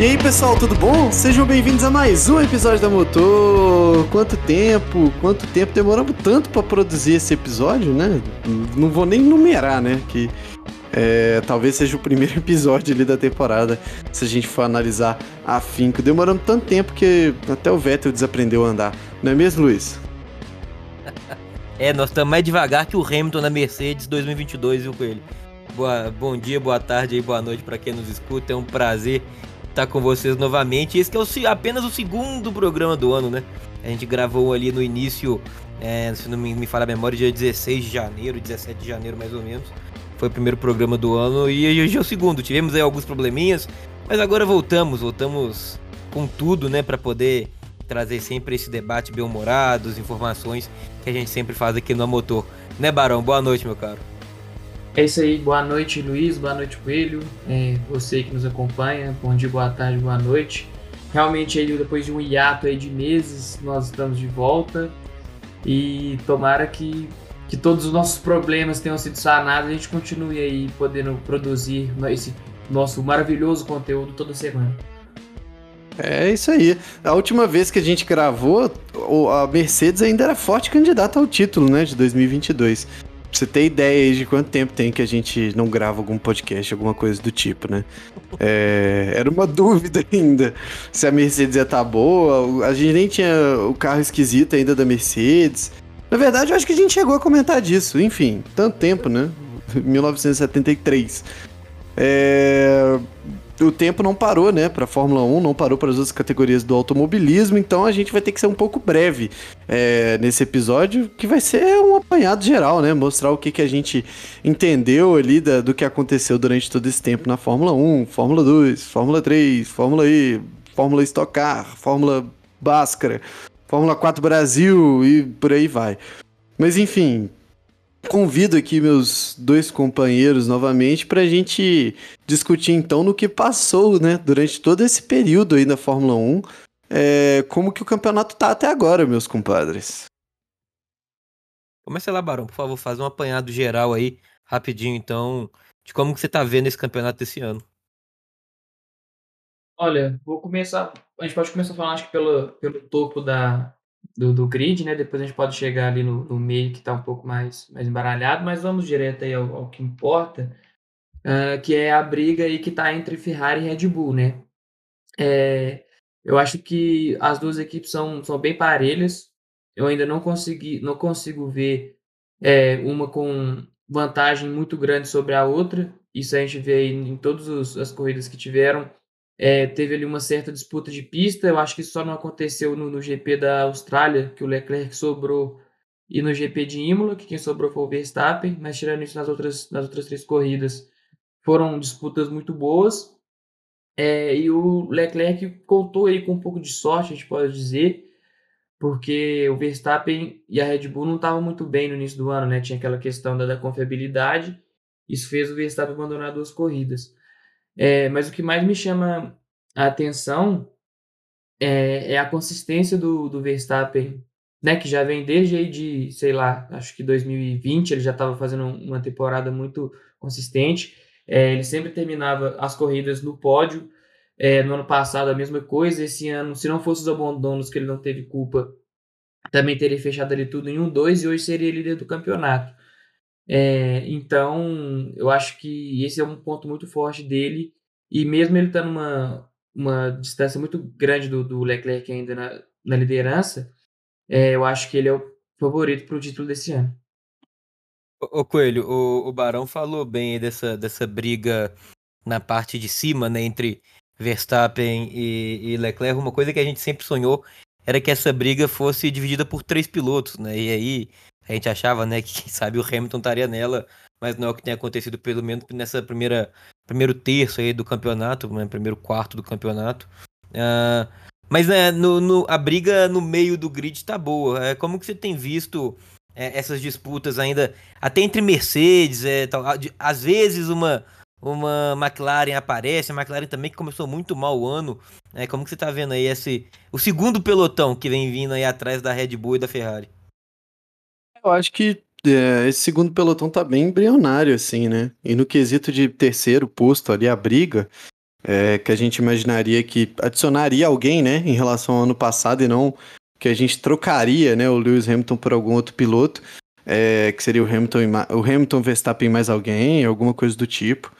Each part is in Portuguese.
E aí pessoal, tudo bom? Sejam bem-vindos a mais um episódio da Motor. Quanto tempo, quanto tempo demoramos tanto para produzir esse episódio, né? Não vou nem numerar, né? Que é, talvez seja o primeiro episódio ali da temporada, se a gente for analisar afinco. Demoramos tanto tempo que até o Vettel desaprendeu a andar. Não é mesmo, Luiz? É, nós estamos mais devagar que o Hamilton na Mercedes 2022, viu, Coelho? Boa, bom dia, boa tarde e boa noite para quem nos escuta. É um prazer estar com vocês novamente. Esse é o, apenas o segundo programa do ano, né? A gente gravou ali no início, é, se não me, me falha a memória, dia 16 de janeiro, 17 de janeiro mais ou menos. Foi o primeiro programa do ano e hoje é o segundo. Tivemos aí alguns probleminhas, mas agora voltamos, voltamos com tudo, né, para poder trazer sempre esse debate bem-humorado, as informações que a gente sempre faz aqui no Motor. Né, Barão? Boa noite, meu caro. É isso aí, boa noite Luiz, boa noite Coelho, é, você que nos acompanha, bom dia, boa tarde, boa noite. Realmente aí depois de um hiato aí de meses, nós estamos de volta e tomara que, que todos os nossos problemas tenham sido sanados e a gente continue aí podendo produzir esse nosso maravilhoso conteúdo toda semana. É isso aí. A última vez que a gente gravou, a Mercedes ainda era forte candidata ao título, né, de 2022. Você ter ideia de quanto tempo tem que a gente não grava algum podcast, alguma coisa do tipo, né? É, era uma dúvida ainda se a Mercedes ia estar tá boa. A gente nem tinha o carro esquisito ainda da Mercedes. Na verdade, eu acho que a gente chegou a comentar disso. Enfim, tanto tempo, né? 1973. É o tempo não parou, né, para Fórmula 1, não parou para as outras categorias do automobilismo, então a gente vai ter que ser um pouco breve é, nesse episódio, que vai ser um apanhado geral, né, mostrar o que, que a gente entendeu ali da, do que aconteceu durante todo esse tempo na Fórmula 1, Fórmula 2, Fórmula 3, Fórmula E, Fórmula Stock Car, Fórmula Báscara, Fórmula 4 Brasil e por aí vai. Mas enfim, Convido aqui meus dois companheiros novamente para a gente discutir então no que passou, né, durante todo esse período aí na Fórmula 1, é, como que o campeonato tá até agora, meus compadres. Começa lá, Barão, por favor, faz um apanhado geral aí, rapidinho então, de como que você tá vendo esse campeonato desse ano. Olha, vou começar, a gente pode começar falando acho que pelo, pelo topo da, do, do grid, né? Depois a gente pode chegar ali no, no meio que está um pouco mais, mais embaralhado, mas vamos direto aí ao, ao que importa, uh, que é a briga aí que está entre Ferrari e Red Bull, né? É, eu acho que as duas equipes são, são bem parelhas. Eu ainda não consegui, não consigo ver é, uma com vantagem muito grande sobre a outra. Isso a gente vê em todas as corridas que tiveram. É, teve ali uma certa disputa de pista. Eu acho que isso só não aconteceu no, no, GP da Austrália, que o Leclerc sobrou, e no GP de Imola, que quem sobrou foi o Verstappen. Mas tirando isso nas outras, nas outras três corridas, foram disputas muito boas. É, e o Leclerc contou aí com um pouco de sorte, a gente pode dizer, porque o Verstappen e a Red Bull não estavam muito bem no início do ano, né? Tinha aquela questão da, da confiabilidade. Isso fez o Verstappen abandonar duas corridas. É, mas o que mais me chama a atenção é, é a consistência do, do Verstappen, né, que já vem desde aí de, sei lá, acho que 2020 ele já estava fazendo uma temporada muito consistente. É, ele sempre terminava as corridas no pódio. É, no ano passado a mesma coisa. Esse ano, se não fosse os abandonos que ele não teve culpa, também teria fechado ali tudo em um 2 e hoje seria líder do campeonato. É, então, eu acho que esse é um ponto muito forte dele. E mesmo ele estando numa uma distância muito grande do, do Leclerc ainda na, na liderança, é, eu acho que ele é o favorito para o título desse ano. Ô, Coelho, o, o Barão falou bem dessa, dessa briga na parte de cima, né, entre Verstappen e, e Leclerc. Uma coisa que a gente sempre sonhou era que essa briga fosse dividida por três pilotos, né? E aí a gente achava, né, que quem sabe o Hamilton estaria nela, mas não é o que tem acontecido pelo menos nessa primeira primeiro terço aí do campeonato, né, primeiro quarto do campeonato. Uh, mas né, no, no, a briga no meio do grid tá boa. É, como que você tem visto é, essas disputas ainda, até entre Mercedes, é, tal, às vezes uma uma McLaren aparece, a McLaren também que começou muito mal o ano. É, como que você tá vendo aí esse o segundo pelotão que vem vindo aí atrás da Red Bull e da Ferrari? Eu acho que é, esse segundo pelotão tá bem embrionário, assim, né? E no quesito de terceiro posto ali, a briga, é, que a gente imaginaria que adicionaria alguém, né, em relação ao ano passado e não que a gente trocaria, né, o Lewis Hamilton por algum outro piloto, é, que seria o Hamilton, o Hamilton Verstappen mais alguém, alguma coisa do tipo.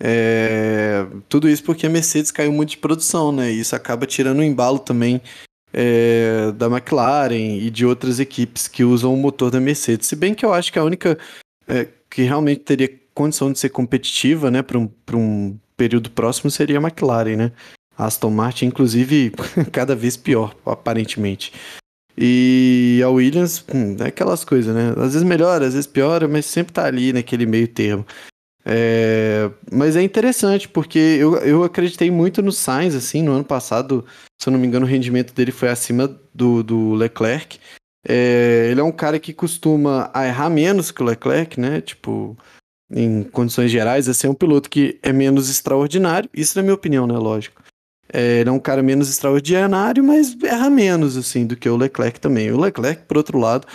É, tudo isso porque a Mercedes caiu muito de produção, né? E isso acaba tirando o embalo também é, da McLaren e de outras equipes que usam o motor da Mercedes. Se bem que eu acho que a única é, que realmente teria condição de ser competitiva, né, para um, um período próximo seria a McLaren, né? A Aston Martin, inclusive, cada vez pior, aparentemente. E a Williams, hum, é aquelas coisas, né? Às vezes melhora, às vezes piora, mas sempre tá ali naquele meio termo. É, mas é interessante, porque eu, eu acreditei muito no Sainz, assim, no ano passado, se eu não me engano, o rendimento dele foi acima do, do Leclerc. É, ele é um cara que costuma errar menos que o Leclerc, né? Tipo, em condições gerais, assim, é um piloto que é menos extraordinário. Isso na minha opinião, né? Lógico. É, ele é um cara menos extraordinário, mas erra menos, assim, do que o Leclerc também. O Leclerc, por outro lado,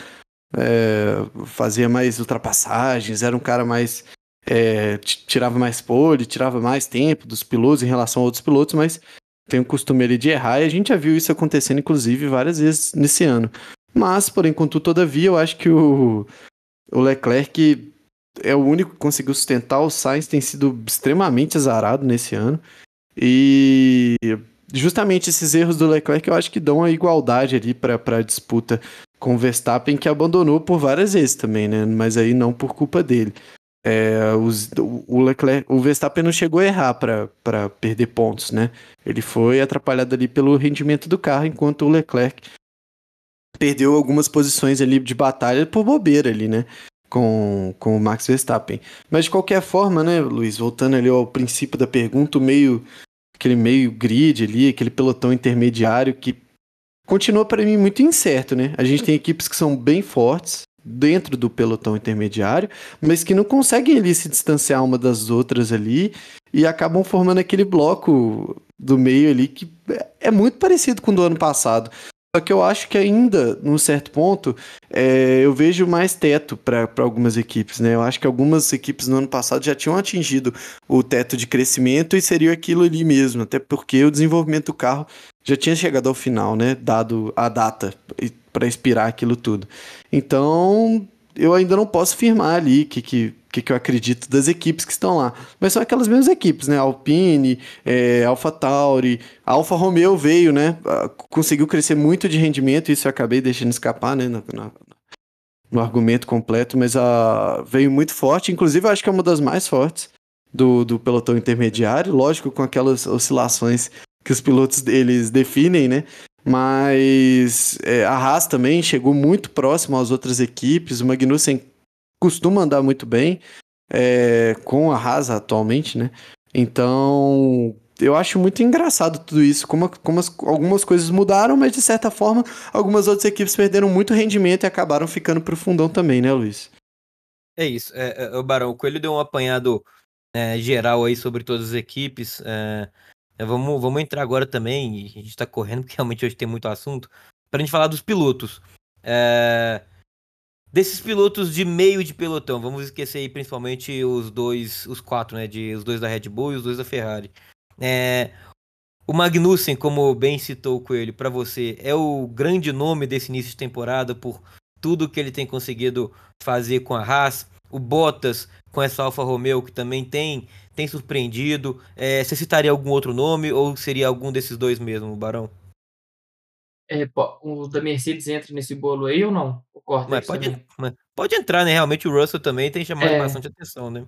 é, fazia mais ultrapassagens, era um cara mais é, tirava mais pole, tirava mais tempo dos pilotos em relação a outros pilotos, mas tem o costume ali de errar e a gente já viu isso acontecendo, inclusive, várias vezes nesse ano. Mas, porém, contudo, todavia, eu acho que o, o Leclerc é o único que conseguiu sustentar. O Sainz tem sido extremamente azarado nesse ano. E justamente esses erros do Leclerc eu acho que dão a igualdade ali para a disputa com o Verstappen, que abandonou por várias vezes também, né? Mas aí não por culpa dele. É, os, o Leclerc, o Verstappen não chegou a errar para perder pontos, né? Ele foi atrapalhado ali pelo rendimento do carro, enquanto o Leclerc perdeu algumas posições ali de batalha por bobeira ali, né? Com, com o Max Verstappen. Mas de qualquer forma, né, Luiz, voltando ali ao princípio da pergunta, meio aquele meio grid ali, aquele pelotão intermediário que continua para mim muito incerto, né? A gente tem equipes que são bem fortes, dentro do pelotão intermediário, mas que não conseguem ali se distanciar uma das outras ali e acabam formando aquele bloco do meio ali que é muito parecido com o do ano passado. Só que eu acho que ainda, num certo ponto, é, eu vejo mais teto para algumas equipes, né? Eu acho que algumas equipes no ano passado já tinham atingido o teto de crescimento e seria aquilo ali mesmo, até porque o desenvolvimento do carro já tinha chegado ao final, né? Dado a data para expirar aquilo tudo. Então, eu ainda não posso afirmar ali que, que, que, eu acredito das equipes que estão lá. Mas são aquelas mesmas equipes, né? Alpine, é, Alpha Tauri, Alfa Romeo veio, né? Ah, conseguiu crescer muito de rendimento, isso eu acabei deixando escapar, né? No, no, no argumento completo, mas uh, veio muito forte. Inclusive, eu acho que é uma das mais fortes do, do pelotão intermediário. Lógico, com aquelas oscilações que os pilotos eles definem, né? Mas é, a Haas também chegou muito próximo às outras equipes. O Magnussen costuma andar muito bem é, com a Haas atualmente, né? Então, eu acho muito engraçado tudo isso, como, como as, algumas coisas mudaram, mas de certa forma, algumas outras equipes perderam muito rendimento e acabaram ficando pro fundão também, né, Luiz? É isso. É, é, o Barão, o Coelho deu um apanhado é, geral aí sobre todas as equipes. É, vamos, vamos entrar agora também, e a gente tá correndo, porque realmente hoje tem muito assunto, pra gente falar dos pilotos. É... Desses pilotos de meio de pelotão, vamos esquecer aí principalmente os dois, os quatro, né? De, os dois da Red Bull e os dois da Ferrari. É... O Magnussen, como bem citou o Coelho, para você, é o grande nome desse início de temporada por tudo que ele tem conseguido fazer com a Haas. O Bottas com essa Alfa Romeo que também tem tem surpreendido? É, você citaria algum outro nome ou seria algum desses dois mesmo, Barão? É, o da Mercedes entra nesse bolo aí ou não? Corta mas pode, mas pode entrar, né? Realmente o Russell também tem chamado é, bastante atenção, né?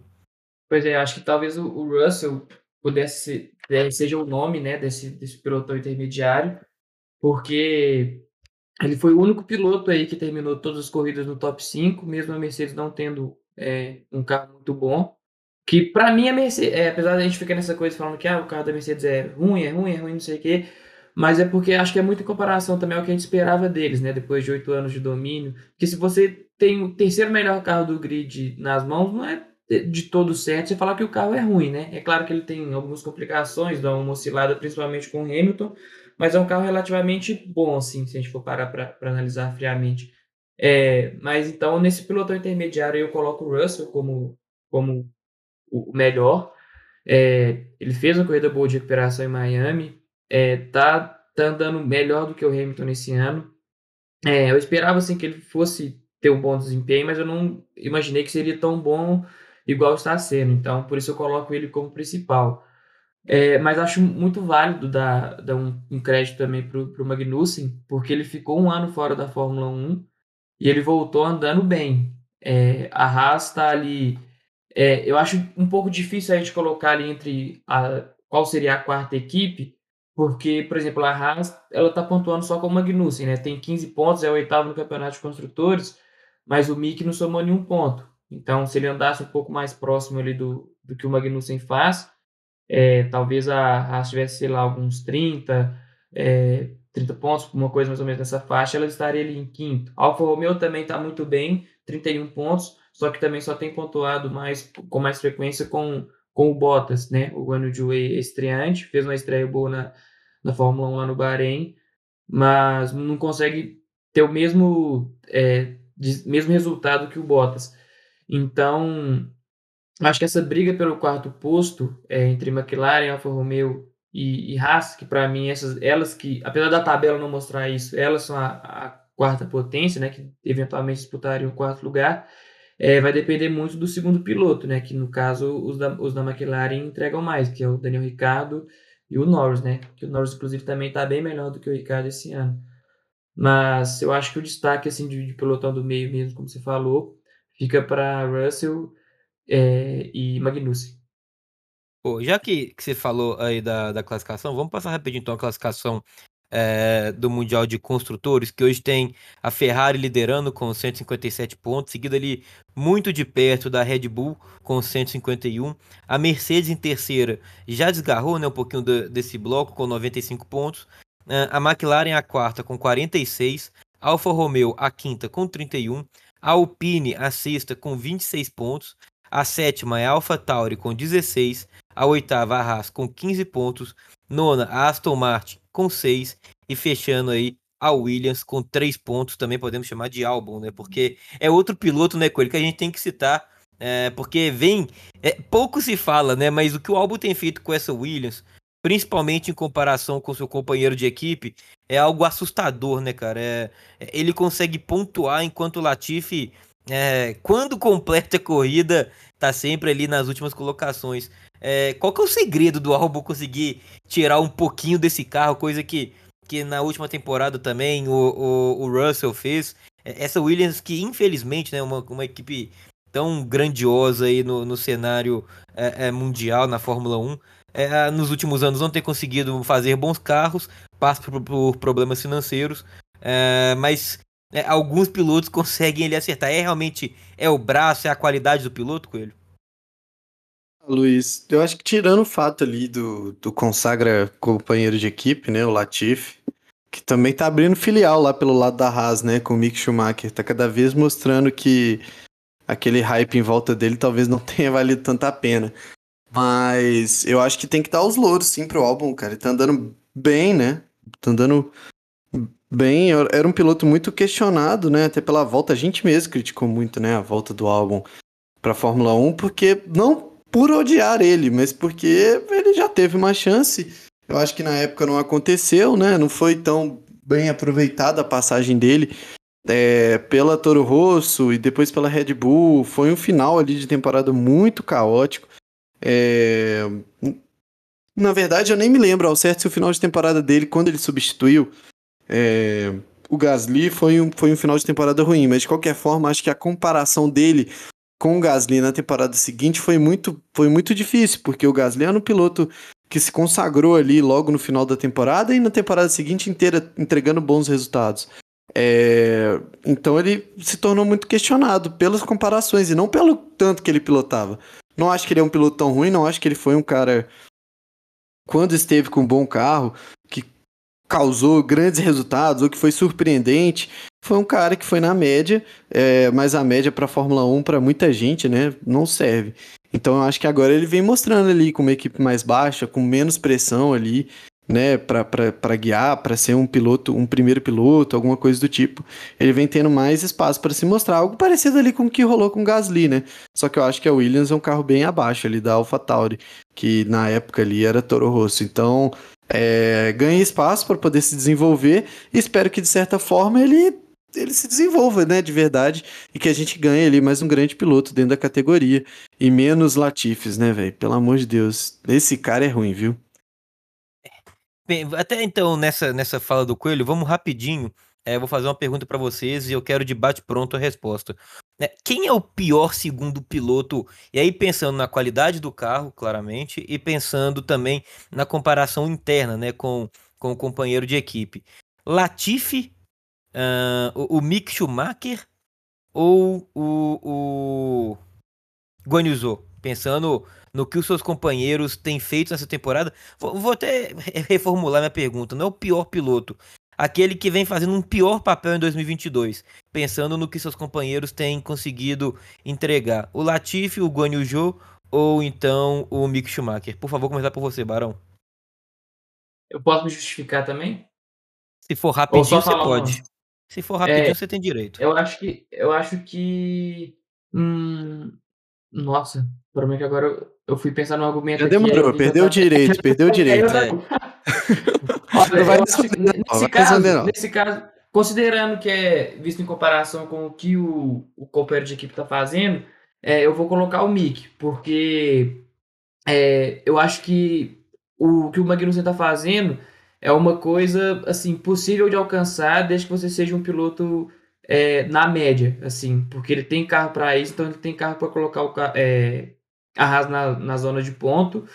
Pois é, acho que talvez o, o Russell pudesse ser, seja o nome, né, desse, desse pelotão intermediário, porque ele foi o único piloto aí que terminou todas as corridas no top 5, mesmo a Mercedes não tendo é, um carro muito bom. Que para mim a Mercedes, é, apesar da gente ficar nessa coisa falando que ah, o carro da Mercedes é ruim, é ruim, é ruim, não sei o quê, mas é porque acho que é muito em comparação também ao que a gente esperava deles, né? Depois de oito anos de domínio. Porque se você tem o terceiro melhor carro do grid nas mãos, não é de todo certo você falar que o carro é ruim, né? É claro que ele tem algumas complicações, dá uma oscilada principalmente com o Hamilton, mas é um carro relativamente bom, assim, se a gente for parar para analisar friamente. É, mas então, nesse pilotão intermediário, eu coloco o Russell como, como o melhor. É, ele fez uma corrida boa de recuperação em Miami, é, tá, tá andando melhor do que o Hamilton nesse ano. É, eu esperava assim que ele fosse ter um bom desempenho, mas eu não imaginei que seria tão bom igual está sendo. Então, por isso eu coloco ele como principal. É, mas acho muito válido dar, dar um, um crédito também para o Magnussen, porque ele ficou um ano fora da Fórmula 1 e ele voltou andando bem. É, a Haas está ali. É, eu acho um pouco difícil a gente colocar ali entre a, qual seria a quarta equipe, porque, por exemplo, a Haas ela está pontuando só com o Magnussen, né? Tem 15 pontos, é o oitavo no campeonato de construtores, mas o Mick não somou nenhum ponto. Então, se ele andasse um pouco mais próximo ali do, do que o Magnussen faz, é, talvez a Haas tivesse, sei lá, alguns 30, é, 30 pontos, uma coisa mais ou menos nessa faixa, ela estaria ali em quinto. A Alfa Romeo também está muito bem, 31 pontos, só que também só tem pontuado mais com mais frequência com, com o Bottas, né? O Guanyu é estreante, fez uma estreia boa na, na Fórmula 1 lá no Bahrein, mas não consegue ter o mesmo, é, mesmo resultado que o Bottas. Então, acho que essa briga pelo quarto posto é, entre McLaren, Alfa Romeo e, e Haas, que para mim essas, elas que, apesar da tabela não mostrar isso, elas são a, a quarta potência, né, que eventualmente disputariam o quarto lugar, é, vai depender muito do segundo piloto, né, que no caso os da, os da McLaren entregam mais, que é o Daniel Ricciardo e o Norris, né, que o Norris inclusive também está bem melhor do que o Ricciardo esse ano. Mas eu acho que o destaque assim de, de do meio mesmo, como você falou, fica para Russell é, e Magnussen. Pô, já que, que você falou aí da, da classificação, vamos passar rapidinho então a classificação é, do Mundial de Construtores, que hoje tem a Ferrari liderando com 157 pontos, seguida ali muito de perto da Red Bull com 151. A Mercedes em terceira já desgarrou né, um pouquinho desse bloco com 95 pontos. É, a McLaren a quarta com 46. A Alfa Romeo a quinta com 31. A Alpine a sexta com 26 pontos. A sétima é a AlphaTauri com 16, a oitava a Haas com 15 pontos, nona a Aston Martin com 6 e fechando aí a Williams com 3 pontos, também podemos chamar de álbum, né? Porque é outro piloto, né, Coelho, que a gente tem que citar, é, porque vem, é, pouco se fala, né, mas o que o álbum tem feito com essa Williams, principalmente em comparação com seu companheiro de equipe, é algo assustador, né, cara? É, é ele consegue pontuar enquanto o Latifi é, quando completa a corrida, tá sempre ali nas últimas colocações. É, qual que é o segredo do Albon conseguir tirar um pouquinho desse carro, coisa que, que na última temporada também o, o, o Russell fez. É, essa Williams que infelizmente, né, uma, uma equipe tão grandiosa aí no, no cenário é, é mundial na Fórmula 1, é, nos últimos anos não tem conseguido fazer bons carros, passa por, por problemas financeiros, é, mas é, alguns pilotos conseguem ele acertar. É realmente é o braço, é a qualidade do piloto, Coelho? Luiz, eu acho que tirando o fato ali do, do consagra companheiro de equipe, né, o Latifi, que também tá abrindo filial lá pelo lado da Haas, né, com o Mick Schumacher, tá cada vez mostrando que aquele hype em volta dele talvez não tenha valido tanta pena. Mas eu acho que tem que dar os louros sim pro álbum, cara. Ele tá andando bem, né? Tá andando bem, era um piloto muito questionado, né? Até pela volta, a gente mesmo criticou muito, né? A volta do álbum para Fórmula 1, porque não por odiar ele, mas porque ele já teve uma chance. Eu acho que na época não aconteceu, né? Não foi tão bem aproveitada a passagem dele é, pela Toro Rosso e depois pela Red Bull. Foi um final ali de temporada muito caótico. É... Na verdade, eu nem me lembro ao certo se o final de temporada dele, quando ele substituiu é, o Gasly foi um, foi um final de temporada ruim, mas de qualquer forma, acho que a comparação dele com o Gasly na temporada seguinte foi muito, foi muito difícil, porque o Gasly era um piloto que se consagrou ali logo no final da temporada e na temporada seguinte inteira entregando bons resultados. É, então ele se tornou muito questionado pelas comparações e não pelo tanto que ele pilotava. Não acho que ele é um piloto tão ruim, não acho que ele foi um cara quando esteve com um bom carro, causou grandes resultados ou que foi surpreendente. Foi um cara que foi na média, é, mas a média para Fórmula 1 para muita gente, né, não serve. Então eu acho que agora ele vem mostrando ali com uma equipe mais baixa, com menos pressão ali, né, para guiar, para ser um piloto, um primeiro piloto, alguma coisa do tipo. Ele vem tendo mais espaço para se mostrar, algo parecido ali com o que rolou com o Gasly, né? Só que eu acho que a Williams é um carro bem abaixo ali da AlphaTauri, que na época ali era Toro Rosso. Então, é, ganha espaço para poder se desenvolver e espero que de certa forma ele ele se desenvolva, né, de verdade, e que a gente ganhe ali mais um grande piloto dentro da categoria e menos Latifes, né, velho? Pelo amor de Deus, esse cara é ruim, viu? Bem, até então, nessa, nessa fala do Coelho, vamos rapidinho. É, vou fazer uma pergunta para vocês e eu quero de bate-pronto a resposta. É, quem é o pior segundo piloto? E aí, pensando na qualidade do carro, claramente, e pensando também na comparação interna né, com, com o companheiro de equipe. Latifi, uh, o, o Mick Schumacher ou o, o Guanyu Pensando no que os seus companheiros têm feito nessa temporada. Vou, vou até reformular minha pergunta. Não é o pior piloto. Aquele que vem fazendo um pior papel em 2022, pensando no que seus companheiros têm conseguido entregar. O Latifi, o Guan Yu Zhou ou então o Mick Schumacher? Por favor, começar por você, Barão. Eu posso me justificar também? Se for rapidinho, você pode. Se for rapidinho, é, você tem direito. Eu acho que. Eu acho que. Hum, nossa, provavelmente agora eu fui pensar no argumento. Já demorou, aqui, perdeu o direito, perdeu o direito. Olha acho, nesse, caso, nesse caso, considerando que é visto em comparação com o que o, o companheiro de equipe está fazendo, é, eu vou colocar o Mick, porque é, eu acho que o que o Magnussen está fazendo é uma coisa assim possível de alcançar desde que você seja um piloto é, na média, assim, porque ele tem carro para isso, então ele tem carro para colocar o é, arrasa na, na zona de ponto.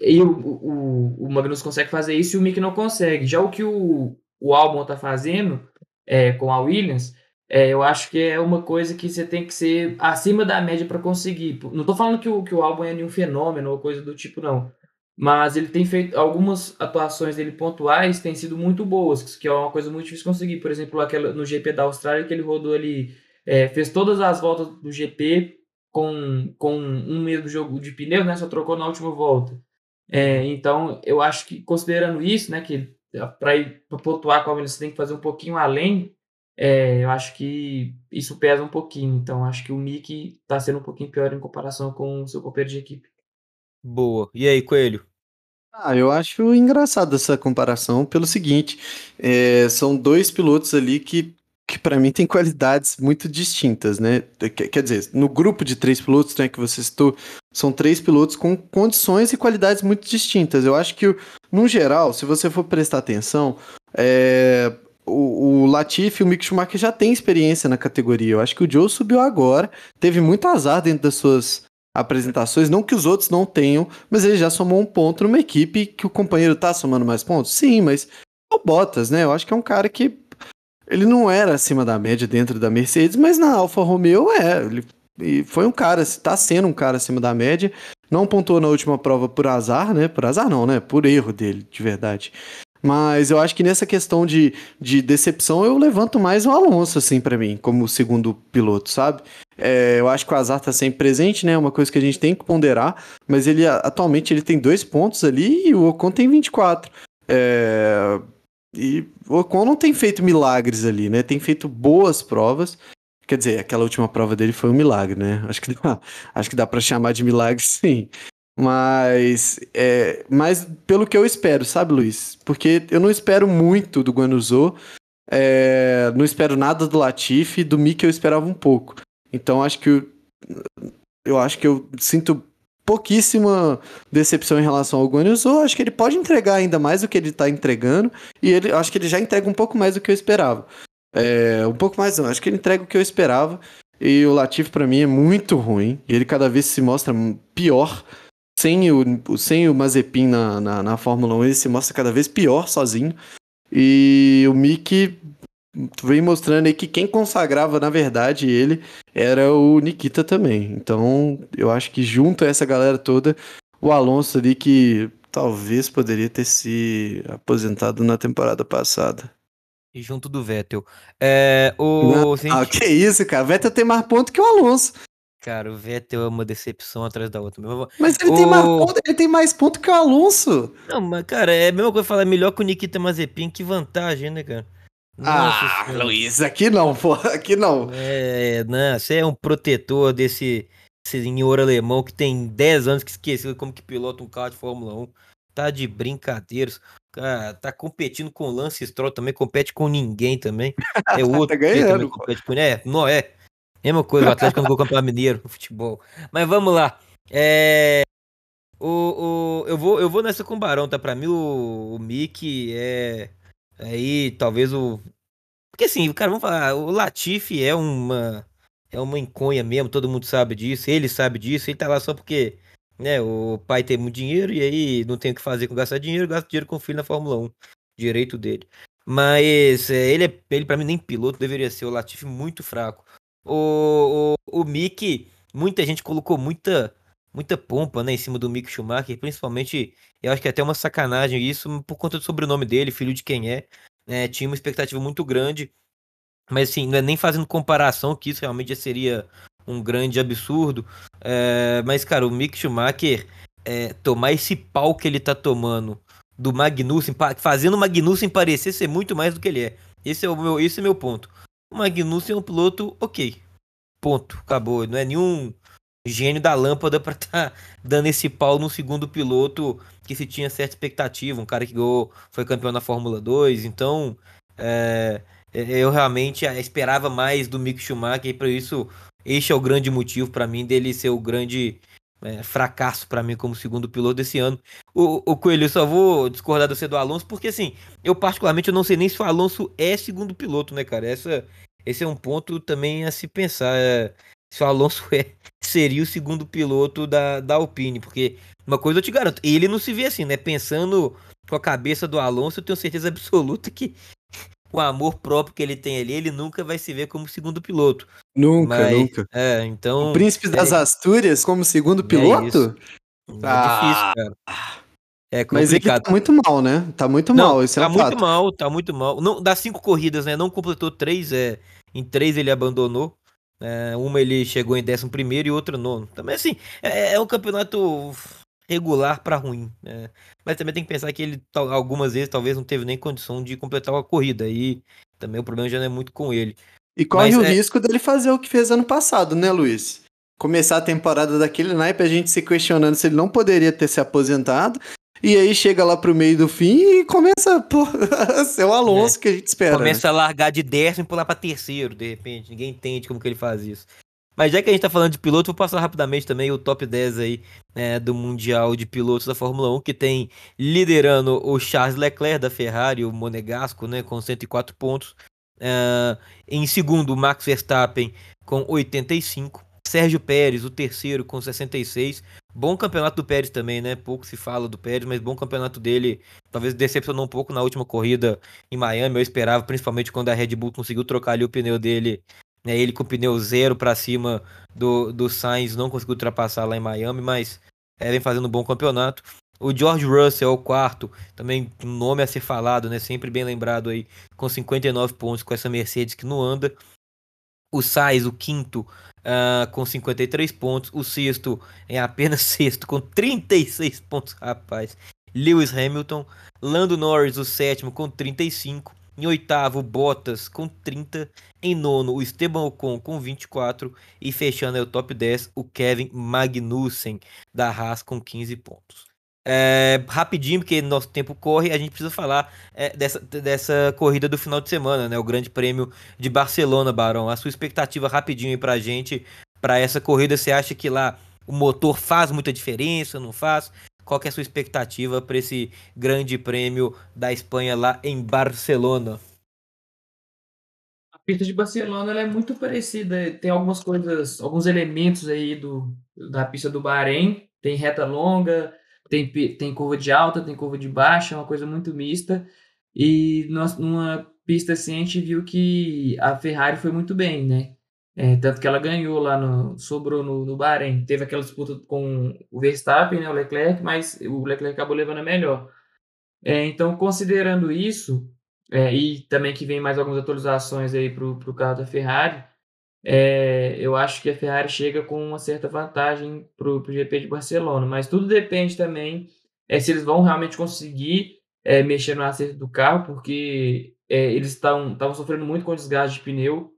E o, o, o Magnus consegue fazer isso e o Mick não consegue. Já o que o, o Albon tá fazendo é, com a Williams, é, eu acho que é uma coisa que você tem que ser acima da média para conseguir. Não tô falando que o, que o Albon é nenhum fenômeno ou coisa do tipo, não. Mas ele tem feito algumas atuações dele pontuais têm sido muito boas, que é uma coisa muito difícil conseguir. Por exemplo, aquela, no GP da Austrália, que ele rodou ali, é, fez todas as voltas do GP com, com um mesmo jogo de pneu, né? Só trocou na última volta. É, então, eu acho que considerando isso, né, que para ir para pontuar com a você tem que fazer um pouquinho além, é, eu acho que isso pesa um pouquinho. Então, acho que o Mickey está sendo um pouquinho pior em comparação com o seu companheiro de equipe. Boa. E aí, Coelho? Ah, eu acho engraçado essa comparação pelo seguinte: é, são dois pilotos ali que que para mim tem qualidades muito distintas, né? Quer dizer, no grupo de três pilotos né, que você citou, são três pilotos com condições e qualidades muito distintas. Eu acho que, no geral, se você for prestar atenção, é, o, o Latifi e o Mick Schumacher já têm experiência na categoria. Eu acho que o Joe subiu agora, teve muito azar dentro das suas apresentações, não que os outros não tenham, mas ele já somou um ponto numa equipe que o companheiro tá somando mais pontos. Sim, mas o Bottas, né? Eu acho que é um cara que ele não era acima da média dentro da Mercedes, mas na Alfa Romeo é. Ele foi um cara, está sendo um cara acima da média. Não pontuou na última prova por azar, né? Por azar não, né? Por erro dele, de verdade. Mas eu acho que nessa questão de, de decepção eu levanto mais o Alonso, assim, para mim, como segundo piloto, sabe? É, eu acho que o azar tá sempre presente, né? É uma coisa que a gente tem que ponderar, mas ele atualmente ele tem dois pontos ali e o Ocon tem 24. É, e o Ocon não tem feito milagres ali, né? Tem feito boas provas. Quer dizer, aquela última prova dele foi um milagre, né? Acho que dá, acho que dá para chamar de milagre, sim. Mas, é, mas pelo que eu espero, sabe, Luiz? Porque eu não espero muito do Guanuzô, é, não espero nada do Latifi, do Mick eu esperava um pouco. Então acho que eu, eu acho que eu sinto pouquíssima decepção em relação ao Guanyu Acho que ele pode entregar ainda mais do que ele está entregando. E ele acho que ele já entrega um pouco mais do que eu esperava. É, um pouco mais não, acho que ele entrega o que eu esperava. E o Latif para mim é muito ruim. Ele cada vez se mostra pior. Sem o, sem o Mazepin na, na, na Fórmula 1, ele se mostra cada vez pior sozinho. E o Mick vem mostrando aí que quem consagrava, na verdade, ele era o Nikita também. Então, eu acho que junto a essa galera toda, o Alonso ali que talvez poderia ter se aposentado na temporada passada. E junto do Vettel. É, o... Não, ah, que isso, cara. Vettel tem mais ponto que o Alonso. Cara, o Vettel é uma decepção atrás da outra. Mas ele, o... tem mais ponto, ele tem mais ponto que o Alonso. Não, mas, cara, é a mesma coisa falar melhor que o Nikita Mazepin, que vantagem, né, cara? Nossa ah, senhora. Luiz, aqui não, pô, aqui não. É, não, você é um protetor desse, desse senhor alemão que tem 10 anos que esqueceu como que pilota um carro de Fórmula 1. Tá de brincadeiras. Cara, tá competindo com o Lance Stroll também, compete com ninguém também. É outro tá ganhando, compete com É, não é. Mesma coisa, o Atlético não campeão mineiro no futebol. Mas vamos lá. É. O, o, eu, vou, eu vou nessa com o Barão, tá? Pra mim, o, o Mickey é. Aí, talvez o. Porque assim, cara, vamos falar, o Latifi é uma. É uma enconha mesmo, todo mundo sabe disso, ele sabe disso, ele tá lá só porque né, o pai tem muito dinheiro e aí não tem o que fazer com gastar dinheiro, gasta dinheiro com o filho na Fórmula 1. Direito dele. Mas é, ele, é, ele para mim, nem piloto deveria ser. O Latifi muito fraco. O, o, o Mick, muita gente colocou muita muita pompa né, em cima do Mick Schumacher, principalmente, eu acho que é até uma sacanagem isso, por conta do sobrenome dele, filho de quem é. Né, tinha uma expectativa muito grande. Mas assim, não é nem fazendo comparação, que isso realmente seria um grande absurdo. É, mas, cara, o Mick Schumacher é, tomar esse pau que ele tá tomando do Magnussen, fazendo o Magnussen parecer ser muito mais do que ele é. Esse é o meu, esse é meu ponto. O Magnussen é um piloto ok. Ponto. Acabou. Não é nenhum gênio da lâmpada para estar tá dando esse pau no segundo piloto que se tinha certa expectativa. Um cara que ganhou, foi campeão na Fórmula 2. Então, é, eu realmente esperava mais do Mick Schumacher e por isso este é o grande motivo para mim dele ser o grande é, fracasso para mim como segundo piloto desse ano. O, o Coelho, eu só vou discordar do você do Alonso, porque assim, eu particularmente eu não sei nem se o Alonso é segundo piloto, né, cara? Essa, esse é um ponto também a se pensar. É, se o Alonso é, seria o segundo piloto da, da Alpine, porque uma coisa eu te garanto, ele não se vê assim, né? Pensando com a cabeça do Alonso, eu tenho certeza absoluta que o amor próprio que ele tem ali, ele nunca vai se ver como segundo piloto. Nunca, Mas, nunca. É, então. O Príncipe das é, Astúrias como segundo é piloto? É, é ah, difícil, cara. É complicado. Mas ele tá muito mal, né? Tá muito não, mal, isso tá é um muito fato. mal, tá muito mal. Não, das cinco corridas, né? Não completou três, é, em três ele abandonou. É, uma ele chegou em décimo primeiro e outra nono. Também assim, é, é um campeonato regular para ruim. Né? Mas também tem que pensar que ele algumas vezes talvez não teve nem condição de completar uma corrida. E também o problema já não é muito com ele. E corre Mas, o é... risco dele fazer o que fez ano passado, né, Luiz? Começar a temporada daquele naipe, a gente se questionando se ele não poderia ter se aposentado. E aí chega lá pro meio do fim e começa a ser o Alonso é. que a gente espera. Começa né? a largar de décimo e pular pra terceiro, de repente. Ninguém entende como que ele faz isso. Mas já que a gente tá falando de piloto, vou passar rapidamente também o top 10 aí né, do Mundial de Pilotos da Fórmula 1, que tem liderando o Charles Leclerc da Ferrari, o Monegasco, né, com 104 pontos. Uh, em segundo, o Max Verstappen com 85. Sérgio Pérez, o terceiro, com 66. Bom campeonato do Pérez também, né? Pouco se fala do Pérez, mas bom campeonato dele. Talvez decepcionou um pouco na última corrida em Miami. Eu esperava, principalmente quando a Red Bull conseguiu trocar ali o pneu dele né, ele com pneu zero para cima do, do Sainz não conseguiu ultrapassar lá em Miami, mas é, vem fazendo um bom campeonato. O George Russell é o quarto, também um nome a ser falado, né? Sempre bem lembrado aí, com 59 pontos com essa Mercedes que não anda. O Sainz, o quinto, uh, com 53 pontos. O sexto é apenas sexto, com 36 pontos, rapaz. Lewis Hamilton. Lando Norris, o sétimo, com 35. Em oitavo, Bottas com 30. Em nono, o Esteban Ocon com 24. E fechando aí o top 10, o Kevin Magnussen da Haas com 15 pontos. É, rapidinho, porque nosso tempo corre, a gente precisa falar é, dessa, dessa corrida do final de semana, né? O Grande Prêmio de Barcelona, Barão. A sua expectativa rapidinho aí pra gente, para essa corrida, você acha que lá o motor faz muita diferença, não faz? Qual é a sua expectativa para esse grande prêmio da Espanha lá em Barcelona? A pista de Barcelona é muito parecida, tem algumas coisas, alguns elementos aí do, da pista do Bahrein, tem reta longa, tem, tem curva de alta, tem curva de baixa, é uma coisa muito mista. E numa pista assim a gente viu que a Ferrari foi muito bem, né? É, tanto que ela ganhou lá no. sobrou no, no Bahrein. Teve aquela disputa com o Verstappen, né, o Leclerc, mas o Leclerc acabou levando a melhor. É, então, considerando isso, é, e também que vem mais algumas atualizações aí para o carro da Ferrari, é, eu acho que a Ferrari chega com uma certa vantagem para o GP de Barcelona, mas tudo depende também é, se eles vão realmente conseguir é, mexer no acerto do carro, porque é, eles estavam sofrendo muito com desgaste de pneu,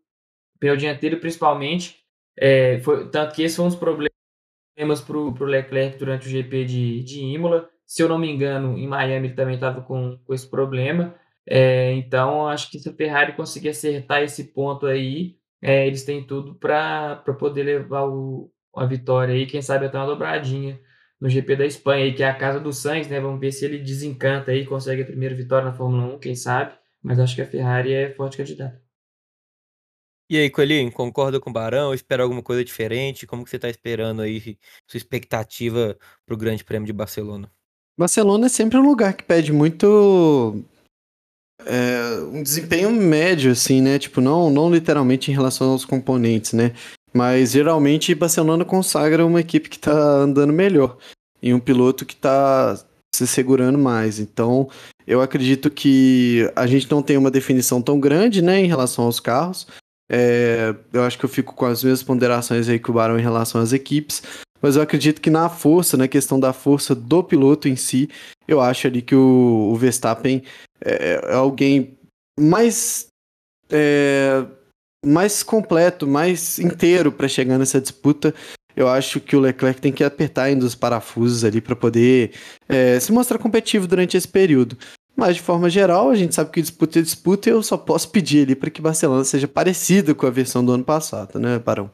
pneu dianteiro principalmente, é, foi, tanto que esses foram os problemas para o Leclerc durante o GP de, de Imola. Se eu não me engano, em Miami ele também estava com, com esse problema. É, então, acho que se a Ferrari conseguir acertar esse ponto aí, é, eles têm tudo para poder levar o, a vitória aí, quem sabe até uma dobradinha no GP da Espanha, aí, que é a casa do Sainz, né? Vamos ver se ele desencanta aí, consegue a primeira vitória na Fórmula 1, quem sabe. Mas acho que a Ferrari é forte candidata. E aí, Coelhinho, concorda com o Barão? Espera alguma coisa diferente? Como que você está esperando aí sua expectativa para o Grande Prêmio de Barcelona? Barcelona é sempre um lugar que pede muito é, um desempenho médio, assim, né? Tipo, não, não literalmente em relação aos componentes, né? Mas geralmente Barcelona consagra uma equipe que tá andando melhor e um piloto que tá se segurando mais. Então, eu acredito que a gente não tem uma definição tão grande, né, em relação aos carros. É, eu acho que eu fico com as mesmas ponderações aí que o Barão em relação às equipes, mas eu acredito que na força, na questão da força do piloto em si, eu acho ali que o, o Verstappen é, é alguém mais é, mais completo, mais inteiro para chegar nessa disputa. Eu acho que o Leclerc tem que apertar ainda os parafusos ali para poder é, se mostrar competitivo durante esse período. Mas de forma geral, a gente sabe que disputa é disputa e eu só posso pedir ali para que Barcelona seja parecida com a versão do ano passado, né, Barão?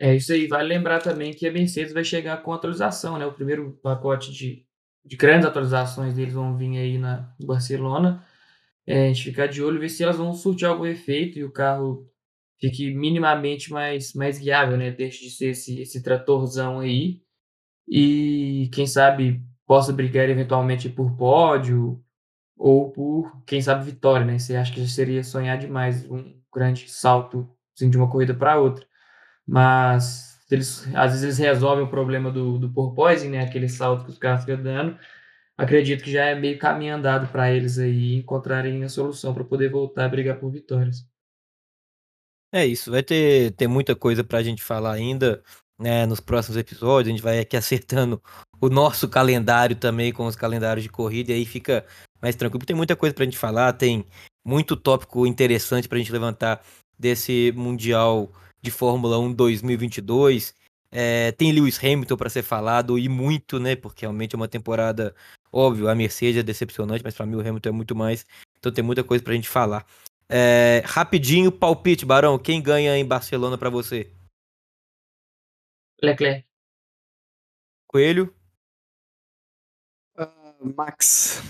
É isso aí. Vale lembrar também que a Mercedes vai chegar com atualização, né? O primeiro pacote de, de grandes atualizações deles vão vir aí na Barcelona. É, a gente ficar de olho, ver se elas vão surtir algum efeito e o carro fique minimamente mais, mais guiável, né? Deixe de ser esse, esse tratorzão aí. E quem sabe possa brigar eventualmente por pódio ou por, quem sabe, vitória, né? Você acha que seria sonhar demais um grande salto assim, de uma corrida para outra. Mas eles, às vezes eles resolvem o problema do, do porpoising, né? Aquele salto que os carros ficam dando acredito que já é meio caminho andado para eles aí encontrarem a solução para poder voltar a brigar por vitórias. É isso, vai ter, ter muita coisa para a gente falar ainda né, nos próximos episódios. A gente vai aqui acertando o nosso calendário também com os calendários de corrida e aí fica mais tranquilo. Tem muita coisa para a gente falar, tem muito tópico interessante para a gente levantar desse Mundial de Fórmula 1 2022. É, tem Lewis Hamilton para ser falado e muito, né? Porque realmente é uma temporada Óbvio, a Mercedes é decepcionante, mas para mim o Hamilton é muito mais. Então tem muita coisa pra gente falar. É, rapidinho, palpite, Barão. Quem ganha em Barcelona para você? Leclerc. Coelho? Uh, Max.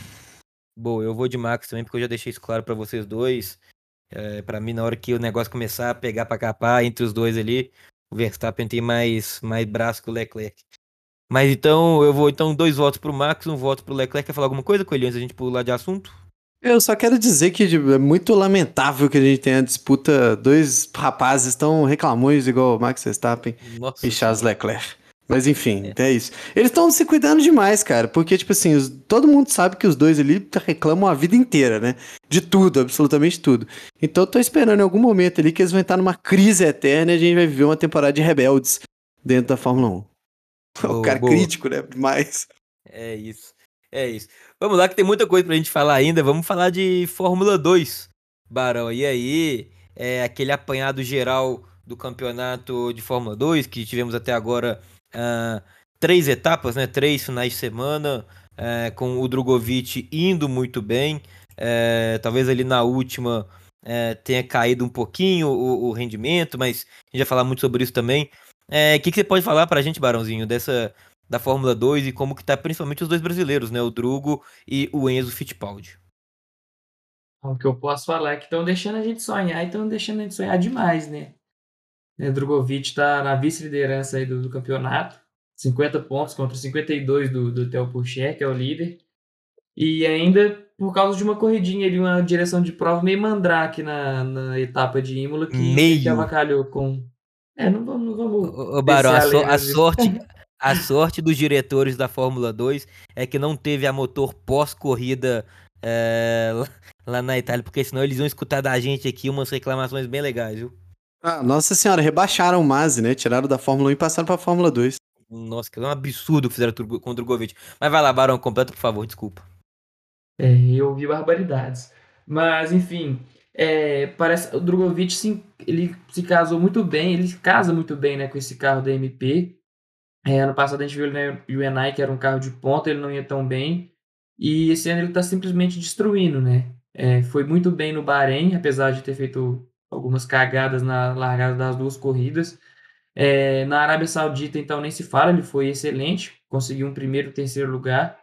Boa, eu vou de Max também, porque eu já deixei isso claro para vocês dois. É, para mim, na hora que o negócio começar a pegar para capar entre os dois ali, o Verstappen tem mais, mais braço que o Leclerc. Mas então, eu vou então dois votos pro Max, um voto pro Leclerc. Quer falar alguma coisa, Coelho, antes da gente pular de assunto? Eu só quero dizer que é muito lamentável que a gente tenha disputa dois rapazes tão reclamões igual Max Verstappen Nossa e Charles Leclerc. Mas enfim, é, é isso. Eles estão se cuidando demais, cara, porque, tipo assim, os, todo mundo sabe que os dois ali reclamam a vida inteira, né? De tudo, absolutamente tudo. Então eu tô esperando em algum momento ali que eles vão entrar numa crise eterna e a gente vai viver uma temporada de rebeldes dentro da Fórmula 1. Boa, o cara boa. crítico, né? Demais. É isso. É isso. Vamos lá, que tem muita coisa pra gente falar ainda. Vamos falar de Fórmula 2, Barão. E aí, é aquele apanhado geral do campeonato de Fórmula 2, que tivemos até agora uh, três etapas, né? Três finais de semana, uh, com o Drogovic indo muito bem. Uh, talvez ali na última é, tenha caído um pouquinho o, o rendimento, mas a gente vai falar muito sobre isso também. O que, que você pode falar pra gente, Barãozinho, dessa da Fórmula 2 e como que tá principalmente os dois brasileiros, né? O Drugo e o Enzo Fittipaldi. O que eu posso falar é que estão deixando a gente sonhar e estão deixando a gente sonhar demais, né? O né, Drogovic está na vice-liderança aí do, do, campeonato, 50 pontos contra 52 do, do Theo Pourchaire, que é o líder. E ainda por causa de uma corridinha ali, uma direção de prova meio mandrake na, na etapa de Imola, que, meio. que avacalhou com, é, não vamos. Não vamos Ô, Barão, a, so, a, sorte. A sorte dos diretores da Fórmula 2 é que não teve a motor pós-corrida é, lá na Itália, porque senão eles vão escutar da gente aqui umas reclamações bem legais, viu? Ah, nossa senhora, rebaixaram o Mazzi, né? Tiraram da Fórmula 1 e passaram pra Fórmula 2. Nossa, que é um absurdo que fizeram com o Drogovic. Mas vai lá, Barão, completa, por favor, desculpa. É, eu ouvi barbaridades. Mas, enfim, é, parece o Drogovic sim, ele se casou muito bem, ele casa muito bem né, com esse carro da MP. É, ano passado a gente viu ele na UNI, que era um carro de ponta, ele não ia tão bem. E esse ano ele está simplesmente destruindo, né? É, foi muito bem no Bahrein, apesar de ter feito algumas cagadas na largada das duas corridas. É, na Arábia Saudita, então, nem se fala, ele foi excelente, conseguiu um primeiro e terceiro lugar.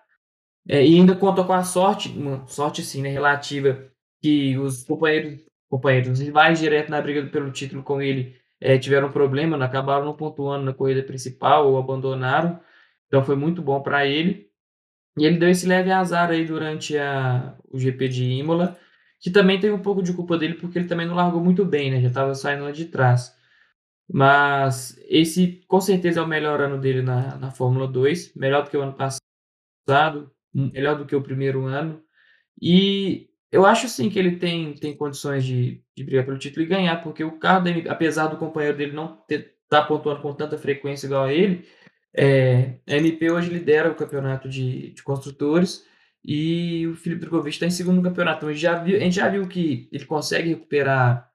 É, e ainda contou com a sorte, uma sorte assim, né, relativa, que os companheiros, companheiros, os rivais direto na briga pelo título com ele é, tiveram problema, acabaram não pontuando na corrida principal ou abandonaram. Então foi muito bom para ele. E ele deu esse leve azar aí durante a, o GP de Imola, que também tem um pouco de culpa dele, porque ele também não largou muito bem, né? Já estava saindo lá de trás. Mas esse com certeza é o melhor ano dele na, na Fórmula 2, melhor do que o ano passado, melhor do que o primeiro ano. E eu acho sim que ele tem, tem condições de, de brigar pelo título e ganhar, porque o carro dele, apesar do companheiro dele não estar tá pontuando com tanta frequência igual a ele, é, a MP hoje lidera o campeonato de, de construtores e o Felipe Drogovic está em segundo campeonato. A gente, já viu, a gente já viu que ele consegue recuperar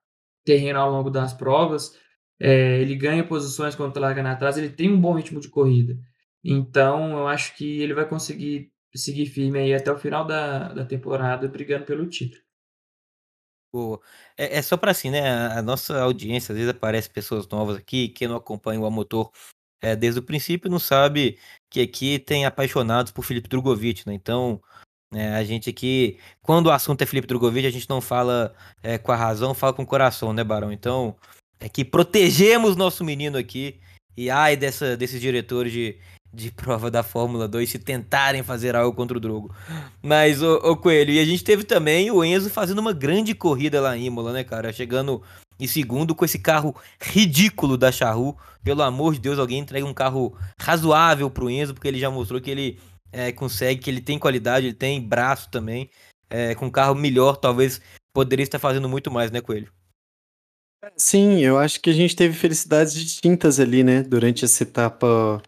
terreno ao longo das provas, é, ele ganha posições quando está largando atrás, ele tem um bom ritmo de corrida. Então, eu acho que ele vai conseguir seguir firme aí até o final da, da temporada, brigando pelo título. Boa. É, é só para assim, né? A nossa audiência, às vezes aparece pessoas novas aqui, que não acompanham o motor é, desde o princípio não sabe que aqui tem apaixonados por Felipe Drogovic, né? Então, é, a gente aqui, quando o assunto é Felipe Drogovic, a gente não fala é, com a razão, fala com o coração, né, Barão? Então, é que protegemos nosso menino aqui. E ai dessa, desses diretores de, de prova da Fórmula 2 se tentarem fazer algo contra o Drogo. Mas, ô, Coelho, e a gente teve também o Enzo fazendo uma grande corrida lá em Imola, né, cara? Chegando em segundo com esse carro ridículo da Charru. Pelo amor de Deus, alguém entrega um carro razoável pro Enzo, porque ele já mostrou que ele é, consegue, que ele tem qualidade, ele tem braço também. É, com um carro melhor, talvez poderia estar fazendo muito mais, né, Coelho? Sim, eu acho que a gente teve felicidades distintas ali, né, durante essa etapa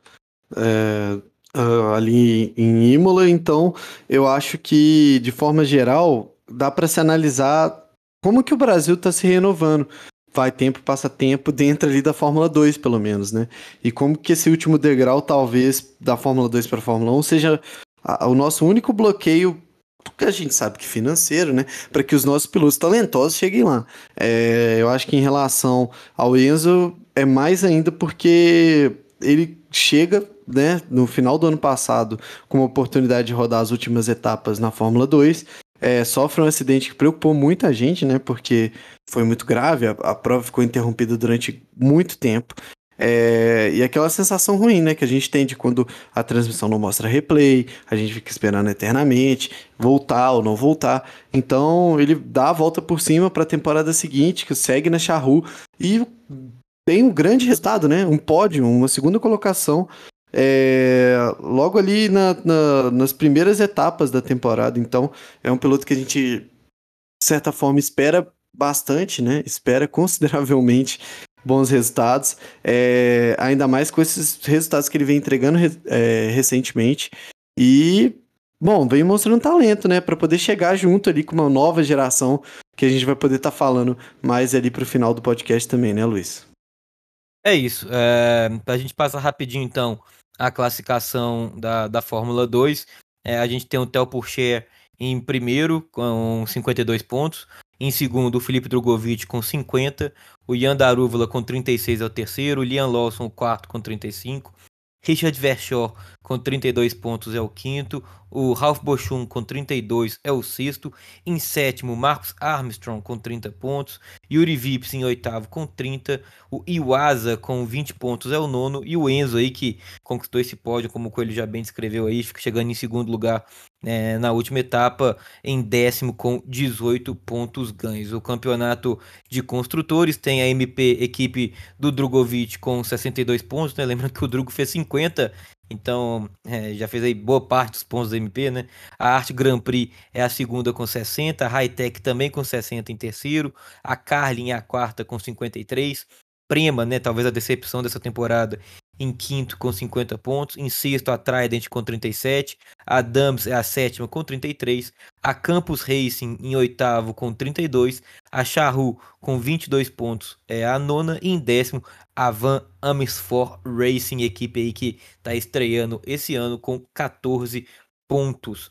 é, uh, ali em Imola. Então, eu acho que, de forma geral, dá para se analisar como que o Brasil está se renovando. Vai tempo, passa tempo dentro ali da Fórmula 2, pelo menos, né? E como que esse último degrau, talvez, da Fórmula 2 para a Fórmula 1 seja a, o nosso único bloqueio porque a gente sabe que financeiro, né? Para que os nossos pilotos talentosos cheguem lá. É, eu acho que em relação ao Enzo, é mais ainda porque ele chega, né, no final do ano passado, com a oportunidade de rodar as últimas etapas na Fórmula 2 é, sofre um acidente que preocupou muita gente, né? Porque foi muito grave, a, a prova ficou interrompida durante muito tempo. É, e aquela sensação ruim, né? Que a gente tem de quando a transmissão não mostra replay, a gente fica esperando eternamente, voltar ou não voltar. Então ele dá a volta por cima para a temporada seguinte, que segue na Charru e tem um grande resultado, né? Um pódio, uma segunda colocação é, logo ali na, na, nas primeiras etapas da temporada. Então, é um piloto que a gente, de certa forma, espera bastante, né? Espera consideravelmente bons resultados. É, ainda mais com esses resultados que ele vem entregando é, recentemente. E, bom, vem mostrando talento, né? Para poder chegar junto ali com uma nova geração que a gente vai poder estar tá falando mais ali para o final do podcast também, né, Luiz? É isso. É, para a gente passar rapidinho, então, a classificação da, da Fórmula 2. É, a gente tem o Theo Pourchaire em primeiro, com 52 pontos. Em segundo, o Felipe Drogovic com 50. O Ian Darúvala com 36 é o terceiro. O Liam Lawson, o quarto, com 35. Richard Verschoor com 32 pontos é o quinto. O Ralph Bochum com 32 é o sexto. Em sétimo, Marcos Armstrong com 30 pontos. Yuri Vips em oitavo com 30. O Iwasa com 20 pontos é o nono. E o Enzo aí que conquistou esse pódio, como o Coelho já bem descreveu aí, fica chegando em segundo lugar é, na última etapa, em décimo com 18 pontos ganhos. O campeonato de construtores tem a MP equipe do Drogovic com 62 pontos, né? Lembrando que o Drugo fez 50 Então, é, já fez aí boa parte dos pontos do MP, né? A Arte Grand Prix é a segunda com 60, a Hightech também com 60 em terceiro, a Carlin é a quarta com 53, Prema, né? Talvez a decepção dessa temporada, em quinto com 50 pontos, em sexto a Trident com 37, a Dams é a sétima com 33, a Campus Racing em oitavo com 32, a Charru com 22 pontos é a nona e em décimo a Van Amersfoort Racing, equipe aí que está estreando esse ano com 14 pontos.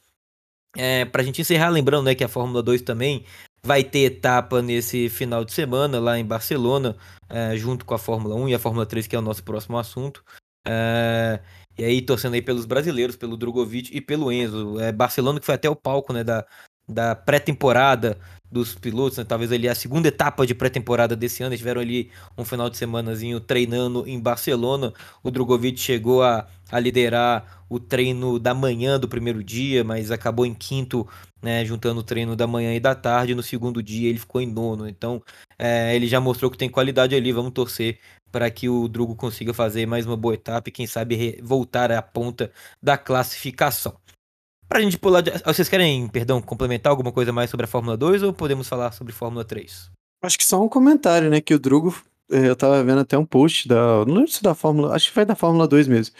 É, para a gente encerrar, lembrando né, que a Fórmula 2 também vai ter etapa nesse final de semana lá em Barcelona, é, junto com a Fórmula 1 e a Fórmula 3, que é o nosso próximo assunto. É, e aí, torcendo aí pelos brasileiros, pelo Drogovic e pelo Enzo. É, Barcelona que foi até o palco né, da, da pré-temporada dos pilotos, né? talvez ali a segunda etapa de pré-temporada desse ano, eles tiveram ali um final de semanazinho treinando em Barcelona, o Drogovic chegou a, a liderar o treino da manhã do primeiro dia, mas acabou em quinto, né, juntando o treino da manhã e da tarde, no segundo dia ele ficou em nono, então é, ele já mostrou que tem qualidade ali, vamos torcer para que o Drugo consiga fazer mais uma boa etapa e quem sabe voltar à ponta da classificação. Pra gente pular. De... Vocês querem, perdão, complementar alguma coisa mais sobre a Fórmula 2 ou podemos falar sobre Fórmula 3? Acho que só um comentário, né? Que o Drugo. Eh, eu tava vendo até um post da. Não lembro se da Fórmula. Acho que foi da Fórmula 2 mesmo.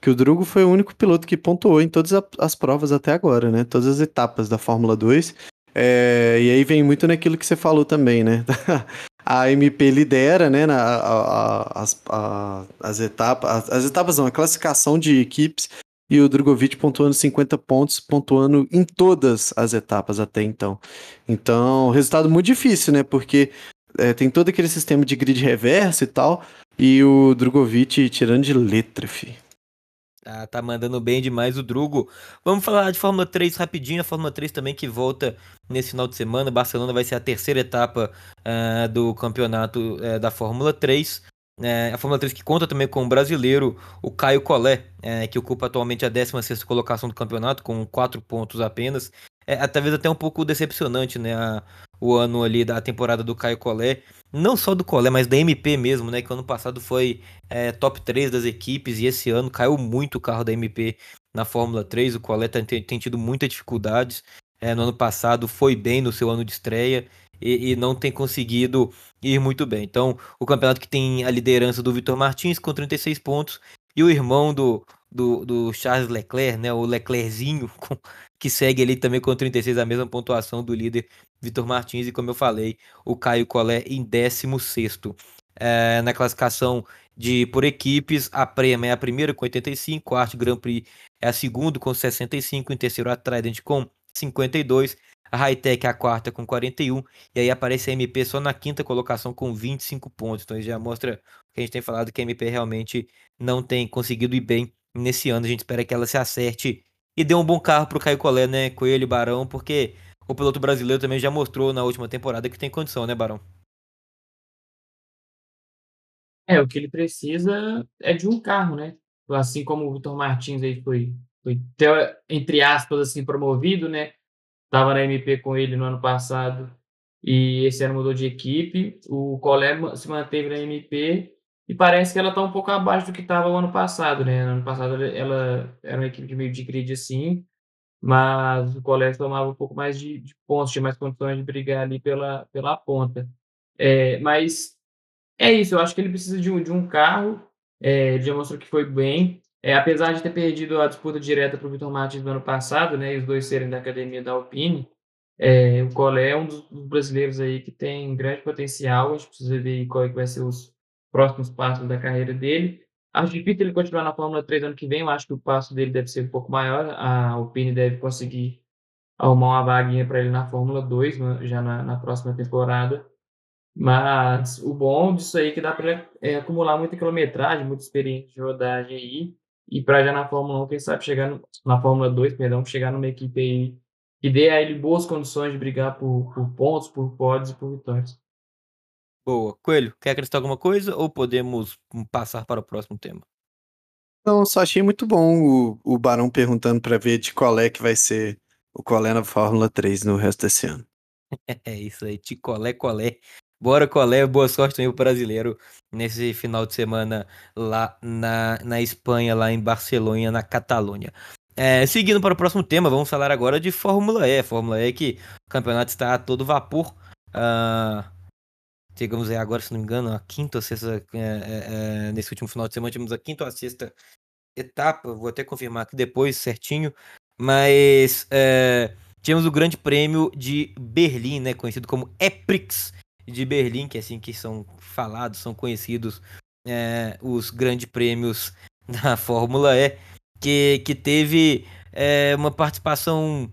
Que o Drugo foi o único piloto que pontuou em todas as provas até agora, né? Todas as etapas da Fórmula 2. É, e aí vem muito naquilo que você falou também, né? a MP lidera, né, na, a, a, as, a, as etapas, as, as, etapas não, a classificação de equipes e o Drogovic pontuando 50 pontos, pontuando em todas as etapas até então. Então, resultado muito difícil, né? Porque é, tem todo aquele sistema de grid reverso e tal, e o Drogovic tirando de letra, fi. Ah, tá mandando bem demais o Drugo. Vamos falar de Fórmula 3 rapidinho. A Fórmula 3 também que volta nesse final de semana. Barcelona vai ser a terceira etapa uh, do campeonato uh, da Fórmula 3. É, a Fórmula 3 que conta também com o brasileiro, o Caio Collet, é, que ocupa atualmente a 16 colocação do campeonato, com 4 pontos apenas. É, talvez até um pouco decepcionante, né? A, o ano ali da temporada do Caio Collet. Não só do Collet, mas da MP mesmo, né? Que ano passado foi é, top 3 das equipes e esse ano caiu muito o carro da MP na Fórmula 3. O Collet tem, tem tido muitas dificuldades. É, no ano passado foi bem no seu ano de estreia e, e, não tem conseguido ir muito bem. Então, o campeonato que tem a liderança do Vitor Martins com 36 pontos e o irmão do, do, do Charles Leclerc, né, o Leclerczinho, com, que segue ali também com 36, a mesma pontuação do líder Vitor Martins e, como eu falei, o Caio Collet em 16 é, na classificação de por equipes, a Prema é a primeira com 85, a Arte Grand Prix é a segunda com 65, em terceiro a Trident com 52, a Hightech a quarta com 41, e aí aparece a MP só na quinta colocação com 25 pontos. Então já mostra que a gente tem falado que a MP realmente não tem conseguido ir bem nesse ano. A gente espera que ela se acerte e dê um bom carro para o Caio Collet, né? Coelho e Barão, porque o piloto brasileiro também já mostrou na última temporada que tem condição, né, Barão? É, o que ele precisa é de um carro, né? Assim como o Vitor Martins aí foi, foi entre aspas, assim, promovido, né? Estava na MP com ele no ano passado e esse ano mudou de equipe. O Colé se manteve na MP e parece que ela está um pouco abaixo do que estava o ano passado, né? No ano passado ela era uma equipe de meio de grid assim, mas o Colé tomava um pouco mais de, de, pontos, tinha mais condições de brigar ali pela, pela ponta. É, mas é isso, eu acho que ele precisa de um, de um carro, é, ele já mostrou que foi bem, é, apesar de ter perdido a disputa direta para o Vitor Martins no ano passado, né, e os dois serem da academia da Alpine, é, o Colé é um dos, brasileiros aí que tem grande potencial. A gente precisa ver qual é que vai ser os próximos passos da carreira dele. Acho difícil ele continuar na Fórmula 3 ano que vem. Eu acho que o passo dele deve ser um pouco maior. A Alpine deve conseguir arrumar uma vaguinha para ele na Fórmula 2 já na, na, próxima temporada. Mas o bom disso aí é que dá para é, acumular muita quilometragem, muita experiência de rodagem aí e para já na Fórmula 1, quem sabe chegar no, na Fórmula 2, perdão, chegar numa equipe aí que dê a ele boas condições de brigar por, por pontos, por pódios e por vitórias. Boa. Coelho, quer acrescentar alguma coisa ou podemos passar para o próximo tema? Não, só achei muito bom o, o Barão perguntando para ver de qual é que vai ser o qual é na Fórmula 3 no resto desse ano. É isso aí, de qual é, qual é. Bora, colé, boa sorte também pro brasileiro nesse final de semana lá na, na Espanha, lá em Barcelona, na Catalunha. É, seguindo para o próximo tema, vamos falar agora de Fórmula E. Fórmula E que o campeonato está a todo vapor. Uh, chegamos aí agora, se não me engano, a quinta ou sexta. É, é, é, nesse último final de semana, tivemos a quinta ou a sexta etapa. Vou até confirmar aqui depois certinho. Mas é, tivemos o Grande Prêmio de Berlim, né, conhecido como EPRIX de Berlim, que é assim que são falados, são conhecidos é, os grandes prêmios da Fórmula E, que, que teve é, uma participação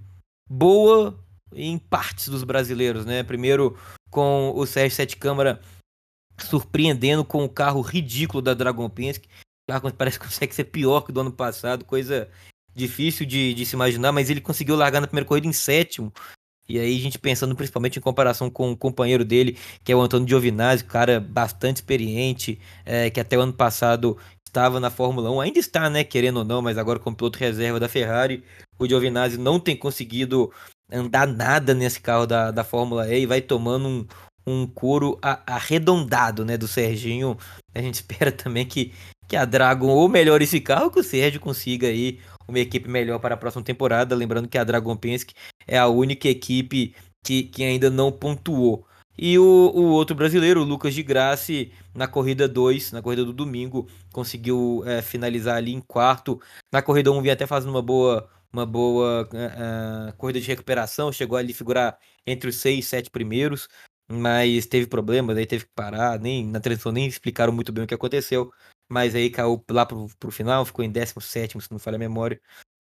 boa em partes dos brasileiros, né? Primeiro com o Sérgio Sete Câmara surpreendendo com o carro ridículo da Dragon Penske. Carro parece que consegue ser pior que do ano passado, coisa difícil de, de se imaginar, mas ele conseguiu largar na primeira corrida em sétimo, e aí a gente pensando principalmente em comparação com o companheiro dele, que é o Antônio Giovinazzi, cara bastante experiente, é, que até o ano passado estava na Fórmula 1, ainda está, né, querendo ou não, mas agora como piloto reserva da Ferrari, o Giovinazzi não tem conseguido andar nada nesse carro da, da Fórmula E e vai tomando um, um couro arredondado, né, do Serginho. A gente espera também que, que a Dragon ou melhore esse carro, que o Sérgio consiga aí uma equipe melhor para a próxima temporada. Lembrando que a Dragon Penske é a única equipe que, que ainda não pontuou. E o, o outro brasileiro, o Lucas de Grassi, na corrida 2, na corrida do domingo, conseguiu é, finalizar ali em quarto. Na corrida 1 um, vinha até fazendo uma boa, uma boa uh, corrida de recuperação, chegou ali a figurar entre os seis e sete primeiros, mas teve problemas, aí teve que parar, nem na transmissão nem explicaram muito bem o que aconteceu mas aí caiu lá pro, pro final, ficou em 17, se não falha a memória.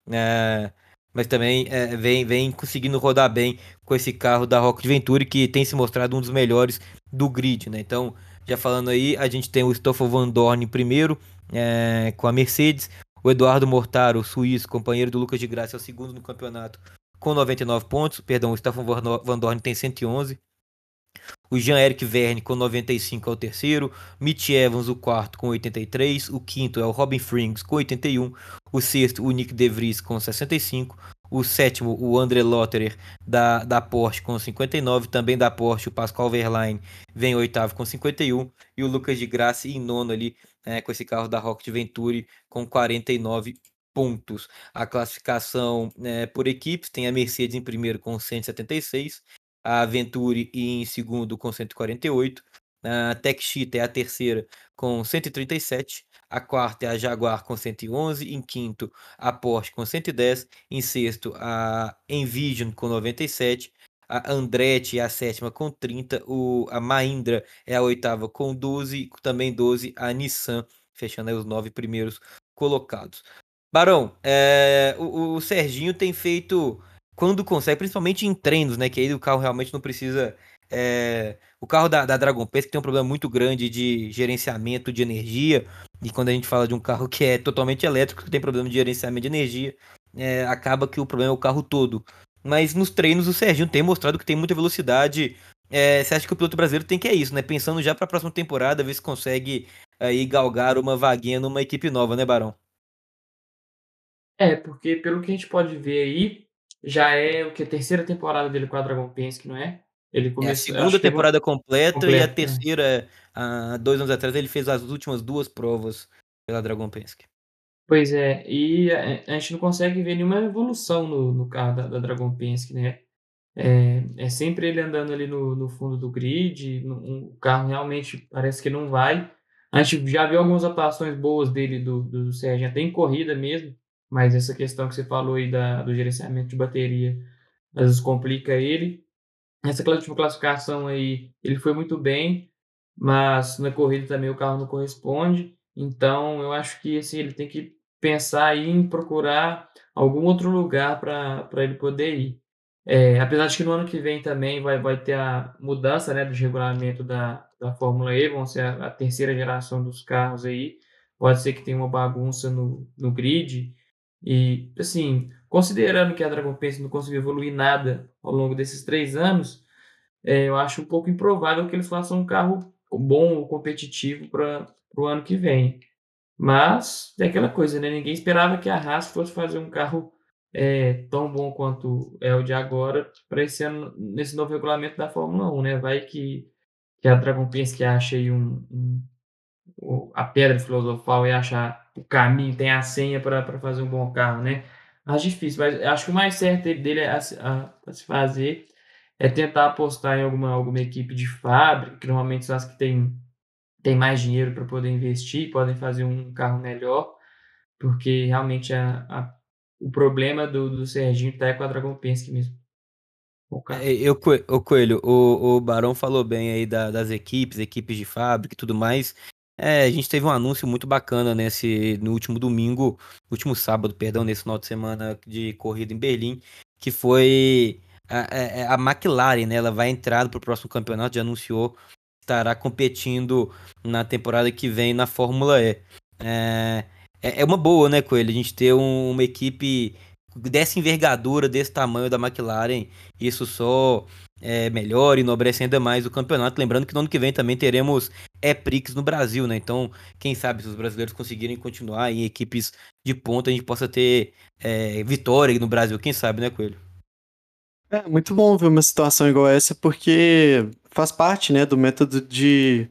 É, mas também é, vem, vem conseguindo rodar bem com esse carro da Rocket Venturi, que tem se mostrado um dos melhores do grid, né? Então, já falando aí, a gente tem o Stoffel Van Dorn primeiro, é, com a Mercedes, o Eduardo Mortaro, suíço, companheiro do Lucas de Graça, é o segundo no campeonato, com 99 pontos, perdão, o Stoffel Van Dorn tem 111, o Jean-Eric Verne com 95 é o terceiro. Mitch Evans, o quarto, com 83. O quinto é o Robin Frings, com 81. O sexto, o Nick De Vries, com 65. O sétimo, o André Lotterer, da, da Porsche, com 59. Também da Porsche, o Pascal Verlaine, vem oitavo, com 51. E o Lucas de Graça em nono ali, é, com esse carro da Rocket Venturi, com 49 pontos. A classificação é, por equipes tem a Mercedes em primeiro com 176, a Venturi em segundo com 148, a Tech Cheetah é a terceira com 137, a quarta é a Jaguar com 111, em quinto a Porsche com 110, em sexto a Envision com 97, a Andretti é a sétima com 30, o, a Mahindra é a oitava com 12, também 12 a Nissan, fechando os nove primeiros colocados. Barão, é, o, o Serginho tem feito quando consegue, principalmente em treinos, né? Que aí o carro realmente não precisa. É... O carro da, da Dragon Pace tem um problema muito grande de gerenciamento de energia. E quando a gente fala de um carro que é totalmente elétrico, que tem problema de gerenciamento de energia, é... acaba que o problema é o carro todo. Mas nos treinos o Serginho tem mostrado que tem muita velocidade. É... Você acha que o piloto brasileiro tem que é isso, né? Pensando já para a próxima temporada, ver se consegue aí galgar uma vaguinha numa equipe nova, né, Barão? É, porque pelo que a gente pode ver aí, já é o que? A terceira temporada dele com a Dragon Penske, não é? Ele começou, é a segunda temporada completa, completa, e a né? terceira, há dois anos atrás, ele fez as últimas duas provas pela Dragon Penske. Pois é, e a, a, gente não consegue ver nenhuma evolução no, no carro da, da Dragon Penske, né? É, é, sempre ele andando ali no, no fundo do grid, no, um, o carro realmente parece que não vai. A gente já viu algumas atuações boas dele, do, do Sérgio, até em corrida mesmo, mas essa questão que você falou aí da, do gerenciamento de bateria, às vezes complica ele. Essa última classificação aí, ele foi muito bem, mas na corrida também o carro não corresponde. Então, eu acho que assim, ele tem que pensar em procurar algum outro lugar para ele poder ir. É, apesar de que no ano que vem também vai, vai ter a mudança né, do regulamento da, da Fórmula E, vão ser a, a terceira geração dos carros aí. Pode ser que tenha uma bagunça no, no grid, e, assim, considerando que a Dragon Pace não conseguiu evoluir nada ao longo desses três anos, é, eu acho um pouco improvável que eles façam um carro bom ou competitivo para o ano que vem. Mas é aquela coisa, né? Ninguém esperava que a Haas fosse fazer um carro é, tão bom quanto é o de agora para esse ano, nesse novo regulamento da Fórmula 1, né? Vai que que a Dragon Penske acha aí um, um, a pedra filosofal e achar o caminho, tem a senha para fazer um bom carro, né? Acho difícil, mas acho que o mais certo dele a, a, a se fazer é tentar apostar em alguma, alguma equipe de fábrica, que normalmente são as que têm, têm mais dinheiro para poder investir, podem fazer um carro melhor, porque realmente a, a o problema do, do Serginho está com a Dragon Penske mesmo. É, eu, o Coelho, o, o Barão falou bem aí da, das equipes, equipes de fábrica e tudo mais. É, a gente teve um anúncio muito bacana nesse no último domingo, último sábado, perdão, nesse final de semana de corrida em Berlim, que foi a, a, é, é, a McLaren, né? Ela vai entrar para o próximo campeonato, já anunciou estará competindo na temporada que vem na Fórmula E. É, é, é uma boa, né, Coelho? A gente ter um, uma equipe dessa envergadura, desse tamanho da McLaren, isso só é, melhora e enobrece ainda mais o campeonato. Lembrando que no ano que vem também teremos E-Prix no Brasil, né? Então, quem sabe se os brasileiros conseguirem continuar em equipes de ponta, a gente possa ter é, vitória no Brasil, quem sabe, né, Coelho? É muito bom ver uma situação igual essa, porque faz parte, né, do método de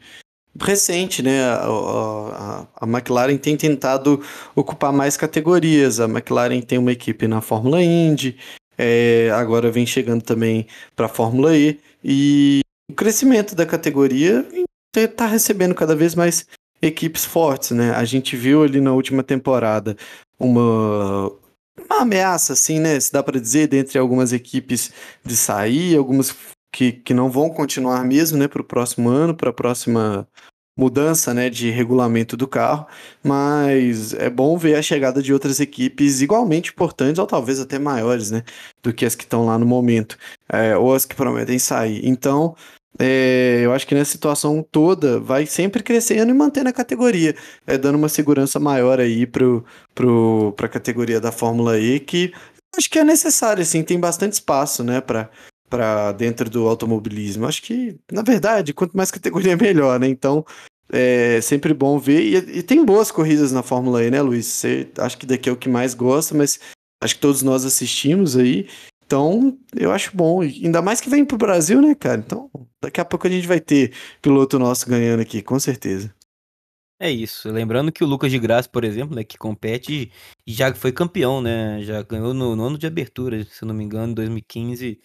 recente, né? A, a, a, McLaren tem tentado ocupar mais categorias. A McLaren tem uma equipe na Fórmula Indy, é, agora vem chegando também para a Fórmula E. E o crescimento da categoria está recebendo cada vez mais equipes fortes, né? A gente viu ali na última temporada uma, uma ameaça, assim, né? Se dá para dizer, dentre algumas equipes de sair, algumas que, que não vão continuar mesmo, né, para o próximo ano, para a próxima mudança, né, de regulamento do carro, mas é bom ver a chegada de outras equipes igualmente importantes ou talvez até maiores, né, do que as que estão lá no momento, é, ou as que prometem sair. Então, é, eu acho que nessa situação toda vai sempre crescendo e mantendo a categoria, é, dando uma segurança maior aí para pro, pro, a categoria da Fórmula E, que acho que é necessário, assim, tem bastante espaço, né, para para dentro do automobilismo. Acho que, na verdade, quanto mais categoria melhor, né? Então, é sempre bom ver. E, e, tem boas corridas na Fórmula E, né, Luiz? Você acho que daqui é o que mais gosta, mas acho que todos nós assistimos aí. Então, eu acho bom. Ainda mais que vem pro Brasil, né, cara? Então, daqui a pouco a gente vai ter piloto nosso ganhando aqui, com certeza. É isso. Lembrando que o Lucas de Graça, por exemplo, né, que compete, já foi campeão, né? Já ganhou no, no ano de abertura, se não me engano, em 2015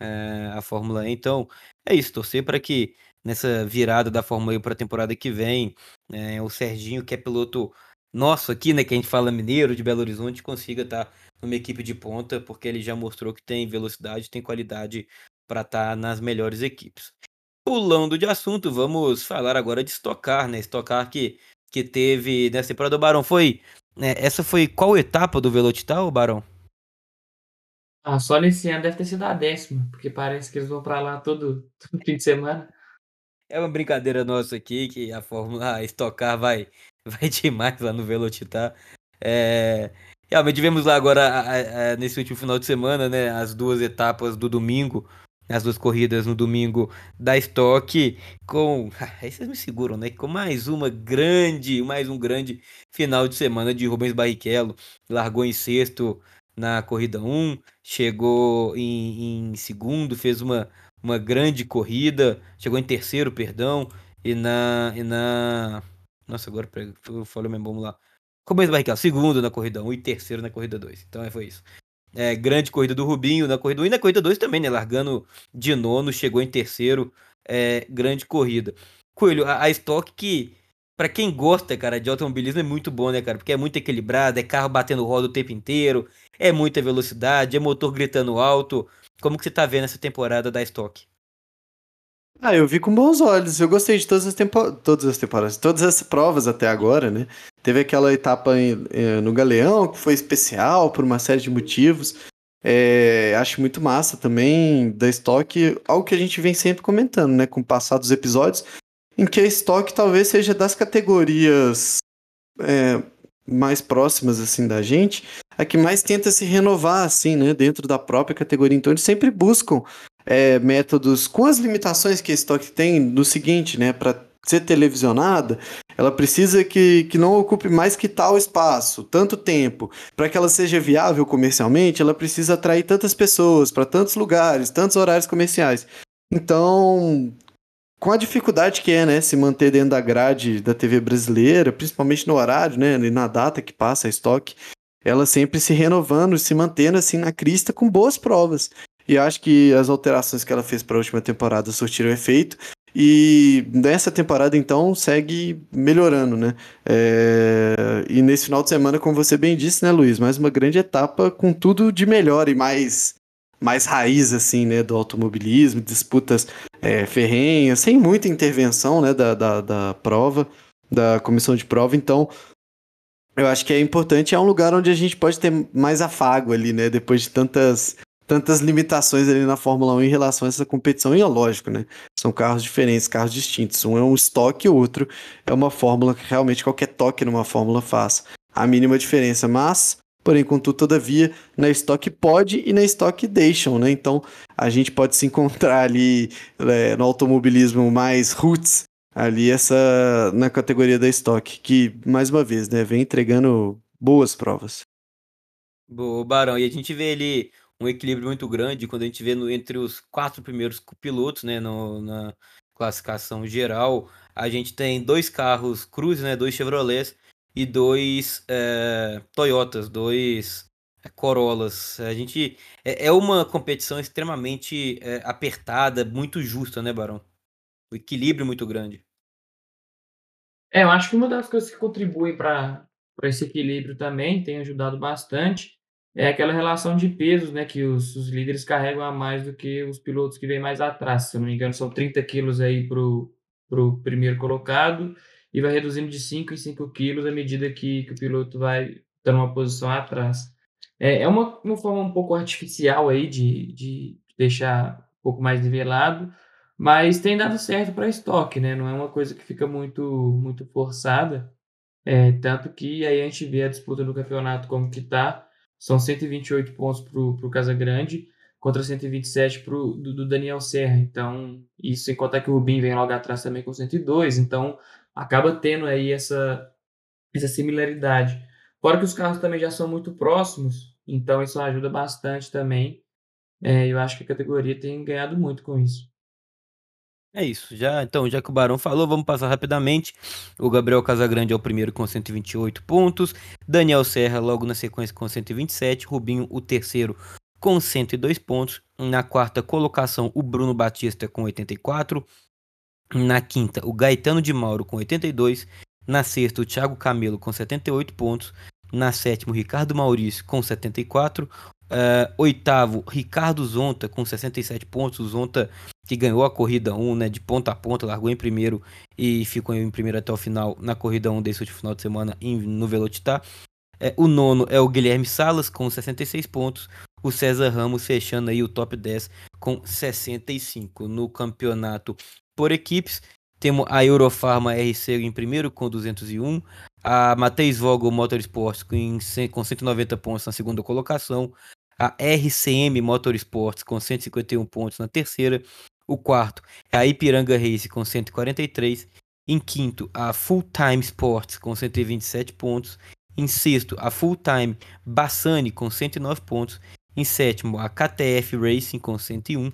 é, a Fórmula E. Então, é isso, torcer para que nessa virada da Fórmula E para a temporada que vem, é, o Serginho, que é piloto nosso aqui, né, que a gente fala mineiro de Belo Horizonte, consiga estar tá numa equipe de ponta, porque ele já mostrou que tem velocidade, tem qualidade para estar tá nas melhores equipes. Pulando de assunto, vamos falar agora de estocar, né? Estocar que, que teve nessa temporada. O Barão foi. Né, essa foi qual etapa do Velocital, Barão? Ah, só nesse ano deve ter sido a décima, porque parece que eles vão para lá todo, todo fim de semana. É uma brincadeira nossa aqui, que a Fórmula Estocar vai, vai demais lá no Velocitar. É, realmente tivemos lá agora, nesse último final de semana, né, as duas etapas do domingo, as duas corridas no domingo da Stock, com. Aí vocês me seguram, né? Com mais uma grande, mais um grande final de semana de Rubens Barrichello. Largou em sexto na corrida 1, chegou em, em, segundo, fez uma, uma grande corrida, chegou em terceiro, perdão, e na. E na nossa, agora eu falei mesmo, vamos lá. Começo Barrichello, segundo na corrida 1 e terceiro na corrida 2. Então é, foi isso. É, grande corrida do Rubinho na corrida 1 e na corrida 2 também, né? Largando de nono, chegou em terceiro. É, grande corrida. Coelho, a, a Stock que para quem gosta, cara, de automobilismo é muito bom, né, cara? Porque é muito equilibrado, é carro batendo roda o tempo inteiro, é muita velocidade, é motor gritando alto. Como que você tá vendo essa temporada da Stock? Ah, eu vi com bons olhos. Eu gostei de todas as, tempo... todas as temporadas, todas as provas até agora, né? Teve aquela etapa em, eh, no Galeão que foi especial por uma série de motivos. É, acho muito massa também da Stock, algo que a gente vem sempre comentando, né? Com o passar dos episódios, em que a estoque talvez seja das categorias é, mais próximas assim da gente, a que mais tenta se renovar assim, né, dentro da própria categoria. Então eles sempre buscam é, métodos com as limitações que a estoque tem no seguinte, né, para ser televisionada, ela precisa que, que não ocupe mais que tal espaço, tanto tempo. Para que ela seja viável comercialmente, ela precisa atrair tantas pessoas para tantos lugares, tantos horários comerciais. Então, com a dificuldade que é, né, se manter dentro da grade da TV brasileira, principalmente no horário, né, e na data que passa a estoque, ela sempre se renovando, se mantendo assim na crista com boas provas. E acho que as alterações que ela fez para a última temporada surtiram efeito. E nessa temporada, então, segue melhorando, né? É... E nesse final de semana, como você bem disse, né, Luiz? Mais uma grande etapa com tudo de melhor e mais, mais raiz, assim, né? Do automobilismo, disputas é, ferrenhas, sem muita intervenção, né? Da, da, da prova, da comissão de prova. Então, eu acho que é importante, é um lugar onde a gente pode ter mais afago ali, né? Depois de tantas tantas limitações ali na Fórmula 1 em relação a essa competição. E é lógico, né? São carros diferentes, carros distintos. Um é um estoque, o outro é uma fórmula que realmente qualquer toque numa fórmula faz a mínima diferença. Mas, porém, contudo, todavia, na estoque pode e na estoque deixam, né? Então, a gente pode se encontrar ali é, no automobilismo mais roots, ali essa na categoria da estoque, que, mais uma vez, né, vem entregando boas provas. Boa, Barão. E a gente vê ele um equilíbrio muito grande quando a gente vê no, entre os quatro primeiros pilotos, né, no, na classificação geral, a gente tem dois carros Cruze, né, dois Chevrolets e dois é, Toyotas, dois é, Corollas. A gente é, é uma competição extremamente é, apertada, muito justa, né, Barão? O equilíbrio muito grande. É, eu acho que uma das coisas que contribuem para esse equilíbrio também tem ajudado bastante é aquela relação de pesos, né, que os, os líderes carregam a mais do que os pilotos que vêm mais atrás. Se eu não me engano, são 30 quilos aí para o primeiro colocado e vai reduzindo de 5 em 5 quilos à medida que, que o piloto vai dando uma posição atrás. É, é uma, uma forma um pouco artificial aí de, de deixar um pouco mais nivelado, mas tem dado certo para estoque, né? Não é uma coisa que fica muito, muito forçada. É, tanto que aí a gente vê a disputa do campeonato como que está são 128 pontos para o Casagrande contra 127 pro, do, do Daniel Serra. Então, isso sem contar que o Rubinho vem logo atrás também com 102. Então, acaba tendo aí essa, essa similaridade. Fora que os carros também já são muito próximos, então isso ajuda bastante também. É, eu acho que a categoria tem ganhado muito com isso. É isso. Já, então, já que o Barão falou, vamos passar rapidamente. O Gabriel Casagrande é o primeiro com 128 pontos. Daniel Serra logo na sequência com 127. Rubinho, o terceiro, com 102 pontos. Na quarta colocação, o Bruno Batista com 84. Na quinta, o Gaetano de Mauro com 82. Na sexta, o Thiago Camelo com 78 pontos. Na sétima, o Ricardo Maurício com 74. Uh, oitavo, Ricardo Zonta com 67 pontos. O Zonta que ganhou a corrida 1, né, de ponta a ponta, largou em primeiro e ficou em primeiro até o final na corrida 1 desse último final de semana em, no Velocitar. É, o nono é o Guilherme Salas com 66 pontos. O César Ramos fechando aí o top 10 com 65 no campeonato por equipes. Temos a Eurofarma RC em primeiro com 201, a Matheus Vogel Motorsports com, com 190 pontos na segunda colocação, a RCM Motorsports com 151 pontos na terceira, o quarto é a Ipiranga Race com 143, em quinto a Full Time Sports com 127 pontos, em sexto a Full Time Bassani com 109 pontos, em sétimo a KTF Racing com 101,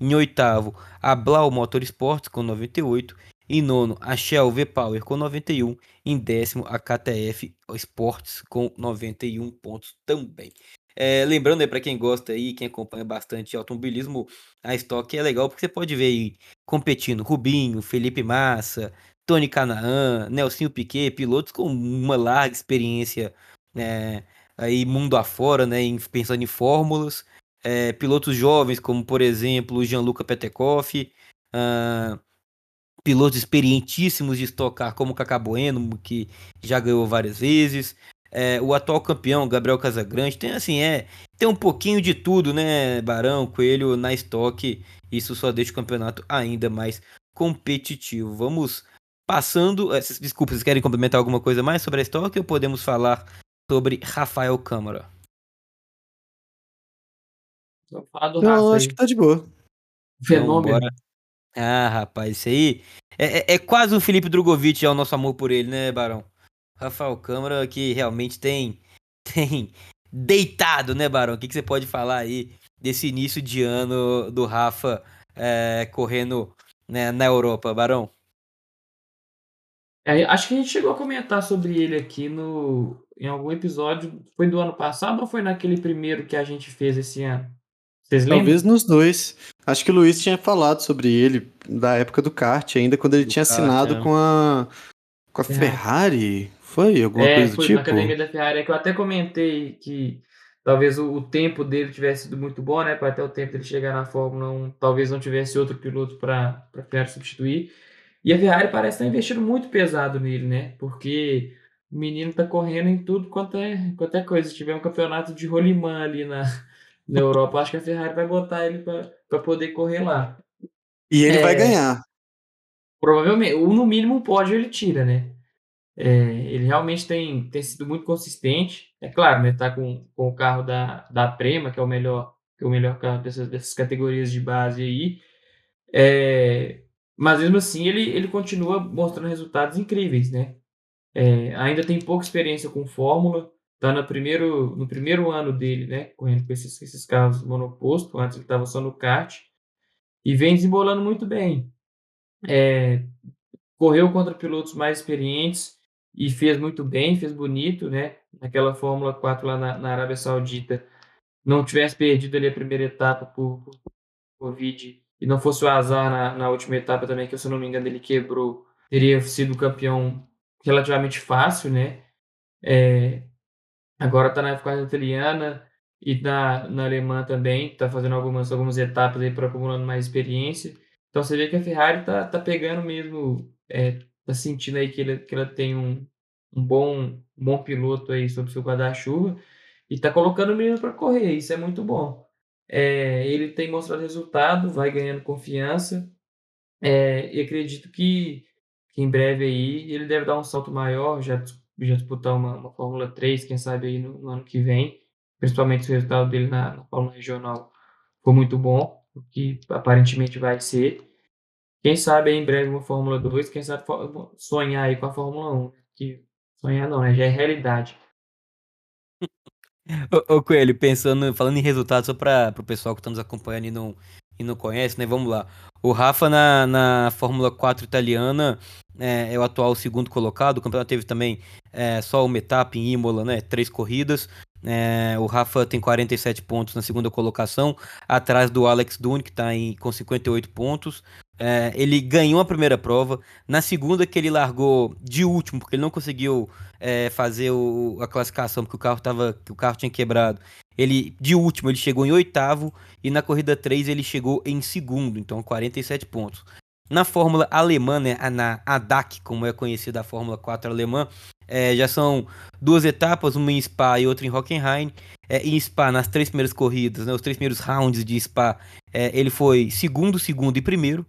em oitavo a Blau Motorsports com 98 em nono, a Shell V-Power com 91. Em décimo, a KTF Sports com 91 pontos também. É, lembrando aí para quem gosta aí, quem acompanha bastante automobilismo, a Stock é legal porque você pode ver aí competindo Rubinho, Felipe Massa, Tony Canaan, Nelsinho Piquet, pilotos com uma larga experiência é, aí mundo afora, né, pensando em fórmulas, é, pilotos jovens como por exemplo o Gianluca Petekoff, uh, pilotos experientíssimos de estocar, como o Cacá Bueno, que já ganhou várias vezes. É, o atual campeão, Gabriel Casagrande, tem assim, é. Tem um pouquinho de tudo, né, Barão, Coelho na estoque. Isso só deixa o campeonato ainda mais competitivo. Vamos passando. É, desculpa, vocês querem complementar alguma coisa mais sobre a estoque ou podemos falar sobre Rafael Câmara? Não, acho que tá de boa. Fenômeno. Então, ah, rapaz, isso aí é, é, é quase o Felipe Drogovic, é o nosso amor por ele, né, Barão? Rafael Câmara que realmente tem, tem deitado, né, Barão? O que, que você pode falar aí desse início de ano do Rafa é, correndo né, na Europa, Barão? É, acho que a gente chegou a comentar sobre ele aqui no, em algum episódio. Foi do ano passado ou foi naquele primeiro que a gente fez esse ano? Vocês lembram? Talvez nos dois. Acho que o Luiz tinha falado sobre ele da época do kart, ainda quando ele Do tinha kart, assinado é. com a com a Ferrari. Ferrari. Foi alguma É, coisa do foi tipo? na academia da Ferrari, é que eu até comentei que talvez o, o tempo dele tivesse sido muito bom, né? Para até o tempo dele chegar na Fórmula 1, talvez não tivesse outro piloto para a Ferrari substituir. E a Ferrari parece estar investindo muito pesado nele, né? Porque o menino tá correndo em tudo quanto é, quanto é coisa. Se tiver um campeonato de rolimã ali na, na Europa, acho que a Ferrari vai botar ele para poder correr lá. E ele É. vai ganhar. Provavelmente, ou no mínimo um pódio ele tira, né? É, ele realmente tem, tem sido muito consistente. É claro, né? Tá com, com o carro da, da Prema, que é o melhor, que é o melhor carro dessas, dessas categorias de base aí. É, mas mesmo assim ele, ele continua mostrando resultados incríveis, né? É, ainda tem pouca experiência com Fórmula, tá no primeiro, no primeiro ano dele, né? Correndo com esses, esses carros monoposto, antes ele estava só no kart, e vem desembolando muito bem. É, correu contra pilotos mais experientes e fez muito bem, fez bonito, né? Naquela Fórmula 4 lá na, na Arábia Saudita, não tivesse perdido ali a primeira etapa por, por Covid e não fosse o azar na, na última etapa também, que se eu não me engano ele quebrou, teria sido campeão relativamente fácil, né? É, agora está na F4 italiana e na, na alemã também, está fazendo algumas, algumas etapas aí para acumulando mais experiência. Então você vê que a Ferrari tá, tá pegando mesmo, é, tá sentindo aí que, ele, que ela tem um, um bom, um bom piloto aí sob seu guarda-chuva e tá colocando o menino para correr, isso é muito bom. É, ele tem mostrado resultado, vai ganhando confiança é, e acredito que, que em breve aí ele deve dar um salto maior, já, já disputar uma, uma Fórmula 3, quem sabe aí no, no ano que vem, principalmente se o resultado dele na, na Fórmula Regional for muito bom, o que aparentemente vai ser. Quem sabe aí em breve uma Fórmula 2, quem sabe sonhar aí com a Fórmula 1, né? que sonhar não, né? Já é realidade. Ô, ô, Coelho, pensando, falando em resultados, só para o pessoal que está nos acompanhando e não, e não conhece, né? Vamos lá. O Rafa na, na Fórmula 4 italiana é, é o atual segundo colocado. O campeonato teve também é, só uma etapa em Imola, né? Três corridas. É, o Rafa tem 47 pontos na segunda colocação, atrás do Alex Dune, que está com 58 pontos. É, ele ganhou a primeira prova. Na segunda, que ele largou de último, porque ele não conseguiu é, fazer o- a classificação, porque o carro, tava, o carro tinha quebrado. Ele, de último, ele chegou em oitavo. E na corrida 3 ele chegou em segundo, então 47 pontos. Na Fórmula alemã, né, na ADAC, como é conhecida a Fórmula 4 alemã, é, já são duas etapas, uma em Spa e outra em Hockenheim. É, em Spa, nas três primeiras corridas, né, os três primeiros rounds de Spa, é, ele foi segundo, segundo e primeiro.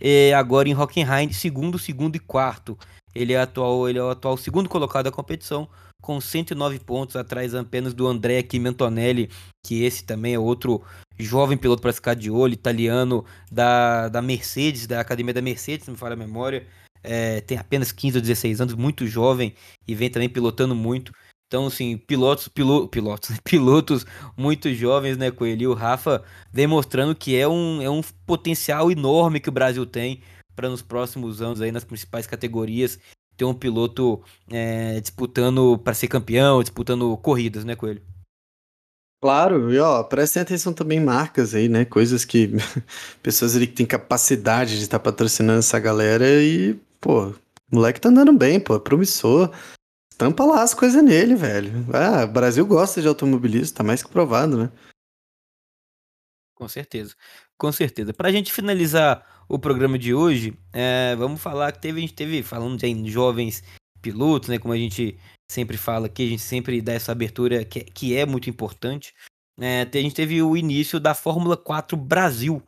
E agora em Hockenheim, segundo, segundo e quarto. Ele é, atual, ele é o atual segundo colocado da competição, com 109 pontos, atrás apenas do Andrea Chimentonelli, que esse também é outro jovem piloto para ficar de olho, italiano da, da Mercedes, da academia da Mercedes, se me falha a memória. É, tem apenas 15 ou 16 anos, muito jovem e vem também pilotando muito. Então, assim, pilotos, pilo, pilotos, pilotos muito jovens, né, Coelho? E o Rafa demonstrando que é um, é um potencial enorme que o Brasil tem para nos próximos anos aí nas principais categorias ter um piloto é, disputando para ser campeão, disputando corridas, né, Coelho? Claro, e ó, prestem atenção também em marcas aí, né? Coisas que pessoas ali que têm capacidade de estar patrocinando essa galera e, pô, o moleque tá andando bem, pô, é promissor. Tampa lá as coisas nele, velho. Ah, o Brasil gosta de automobilismo, tá mais que provado, né? Com certeza, com certeza. Pra gente finalizar o programa de hoje, é, vamos falar que teve, a gente teve, falando de jovens pilotos, né? Como a gente sempre fala aqui, a gente sempre dá essa abertura que, que é muito importante. É, a gente teve o início da Fórmula 4 Brasil,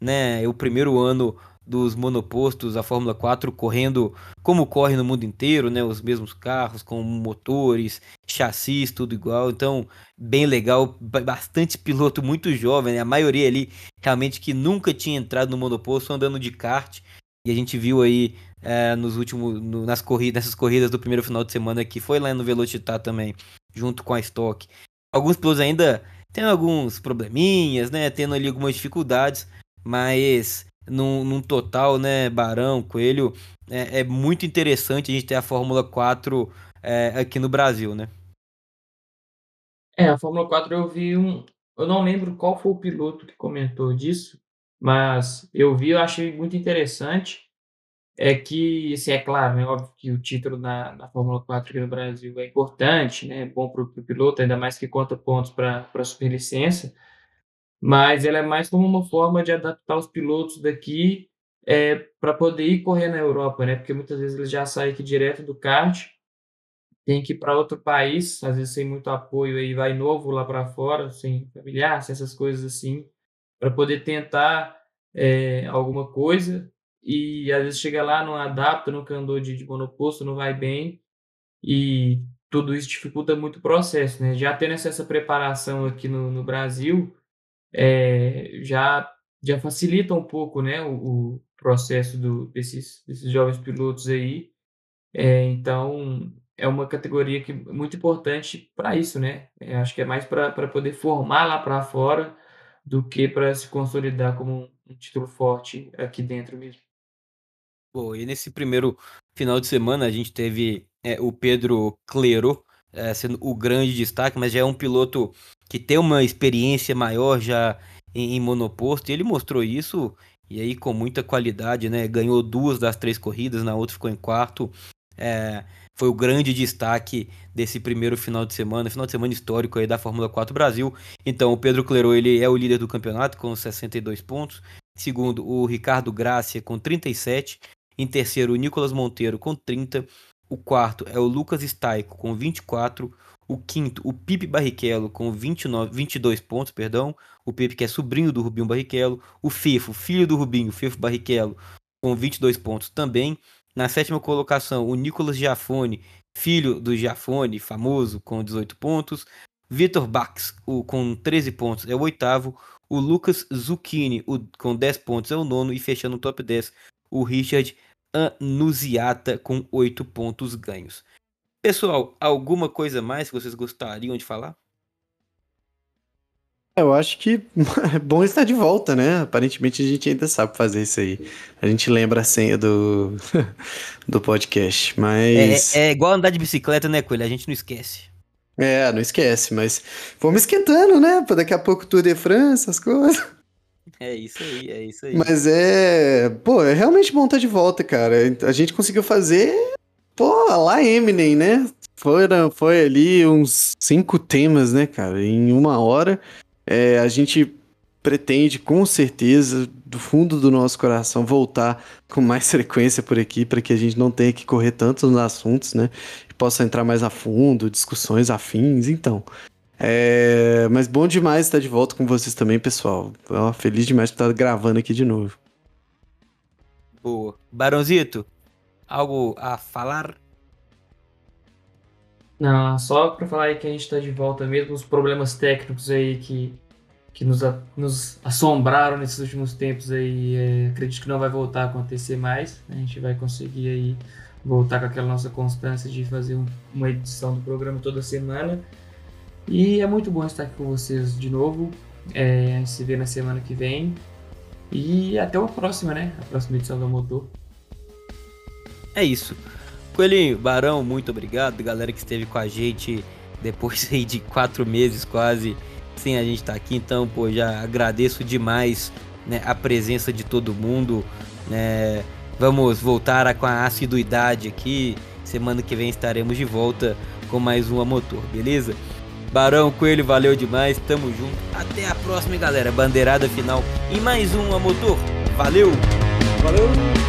né? O primeiro ano dos monopostos, a Fórmula 4 correndo como corre no mundo inteiro, né? Os mesmos carros, com motores, chassis, tudo igual. Então, bem legal, ba- bastante piloto muito jovem, né? A maioria ali realmente que nunca tinha entrado no monoposto andando de kart. E a gente viu aí é, nos últimos, no- nas corridas, nessas corridas do primeiro final de semana que foi lá no Velocitar também, junto com a Stock. Alguns pilotos ainda têm alguns probleminhas, né? Tendo ali algumas dificuldades, mas num, num total, né, Barão, Coelho, é, é, muito interessante a gente ter a Fórmula 4 é, aqui no Brasil, né? É, a Fórmula 4 eu vi um. Eu não lembro qual foi o piloto que comentou disso, mas eu vi, eu achei muito interessante. É que, assim, é claro, né, óbvio que o título na, na Fórmula 4 aqui no Brasil é importante, né, é bom para o piloto, ainda mais que conta pontos para a superlicença, mas ela é mais como uma forma de adaptar os pilotos daqui é, para poder ir correr na Europa, né, porque muitas vezes eles já saem aqui direto do kart, tem que ir para outro país, às vezes sem muito apoio, aí vai novo lá para fora, sem familiar, sem essas coisas assim, para poder tentar é, alguma coisa. E às vezes chega lá, não adapta, nunca andou de, de monoposto, não vai bem. E tudo isso dificulta muito o processo, né? Já tendo essa preparação aqui no, no Brasil, é, já, já facilita um pouco, né, o, o processo do, desses, desses jovens pilotos aí. É, então, é uma categoria que muito importante para isso, né? É, acho que é mais para poder formar lá para fora do que para se consolidar como um título forte aqui dentro mesmo. Bom, e nesse primeiro final de semana a gente teve é, o Pedro Clero é, sendo o grande destaque, mas já é um piloto que tem uma experiência maior já em, em monoposto, e ele mostrou isso, e aí com muita qualidade, né? Ganhou duas das três corridas, na outra ficou em quarto. É, foi o grande destaque desse primeiro final de semana, final de semana histórico aí da Fórmula 4 Brasil. Então, o Pedro Clerot, ele é o líder do campeonato com 62 pontos. Segundo, o Ricardo Gracia com 37. Em terceiro, o Nicolas Monteiro com 30. O quarto é o Lucas Staico com 24. O quinto, o Pipe Barrichello com 29, 22 pontos, perdão. O Pipe que é sobrinho do Rubinho Barrichello. O Fefo, filho do Rubinho, Fefo Barrichello, com 22 pontos também. Na sétima colocação, o Nicolas Giafone, filho do Giafone, famoso, com 18 pontos. Vitor Bax, o, com 13 pontos, é o oitavo. O Lucas Zucchini, o, com 10 pontos, é o nono. E fechando o top 10, o Richard Anuziata, com 8 pontos ganhos. Pessoal, alguma coisa mais que vocês gostariam de falar? Eu acho que é bom estar de volta, né? Aparentemente a gente ainda sabe fazer isso aí. A gente lembra a senha do, do podcast, mas. É, é igual andar de bicicleta, né, Coelho? A gente não esquece. É, não esquece, mas vamos esquentando, né? Daqui a pouco Tour de France, as coisas. É isso aí, é isso aí. Mas é. Pô, é realmente bom estar de volta, cara. A gente conseguiu fazer. Pô, lá Eminem, né? Foram, foi ali uns cinco temas, né, cara? Em uma hora. É, a gente pretende, com certeza, do fundo do nosso coração, voltar com mais frequência por aqui, para que a gente não tenha que correr tanto nos assuntos, né? E possa entrar mais a fundo, discussões afins, então. É... Mas bom demais estar de volta com vocês também, pessoal. feliz demais por estar gravando aqui de novo. Boa. Barãozito, algo a falar? Não, só para falar aí que a gente está de volta mesmo, os problemas técnicos aí que, que nos, nos assombraram nesses últimos tempos aí, é, acredito que não vai voltar a acontecer mais. A gente vai conseguir aí voltar com aquela nossa constância de fazer um, uma edição do programa toda semana. E é muito bom estar aqui com vocês de novo. É, se vê na semana que vem. E até a próxima, né? A próxima edição do Motor. É isso. Coelhinho, Barão, muito obrigado. Galera que esteve com a gente depois aí de quatro meses quase sem a gente estar tá aqui. Então, pô, já agradeço demais né, a presença de todo mundo. Né? Vamos voltar com a assiduidade aqui. Semana que vem estaremos de volta com mais um motor, beleza? Barão Coelho, valeu demais, tamo junto. Até a próxima, galera. Bandeirada final em mais um motor. Valeu! Valeu!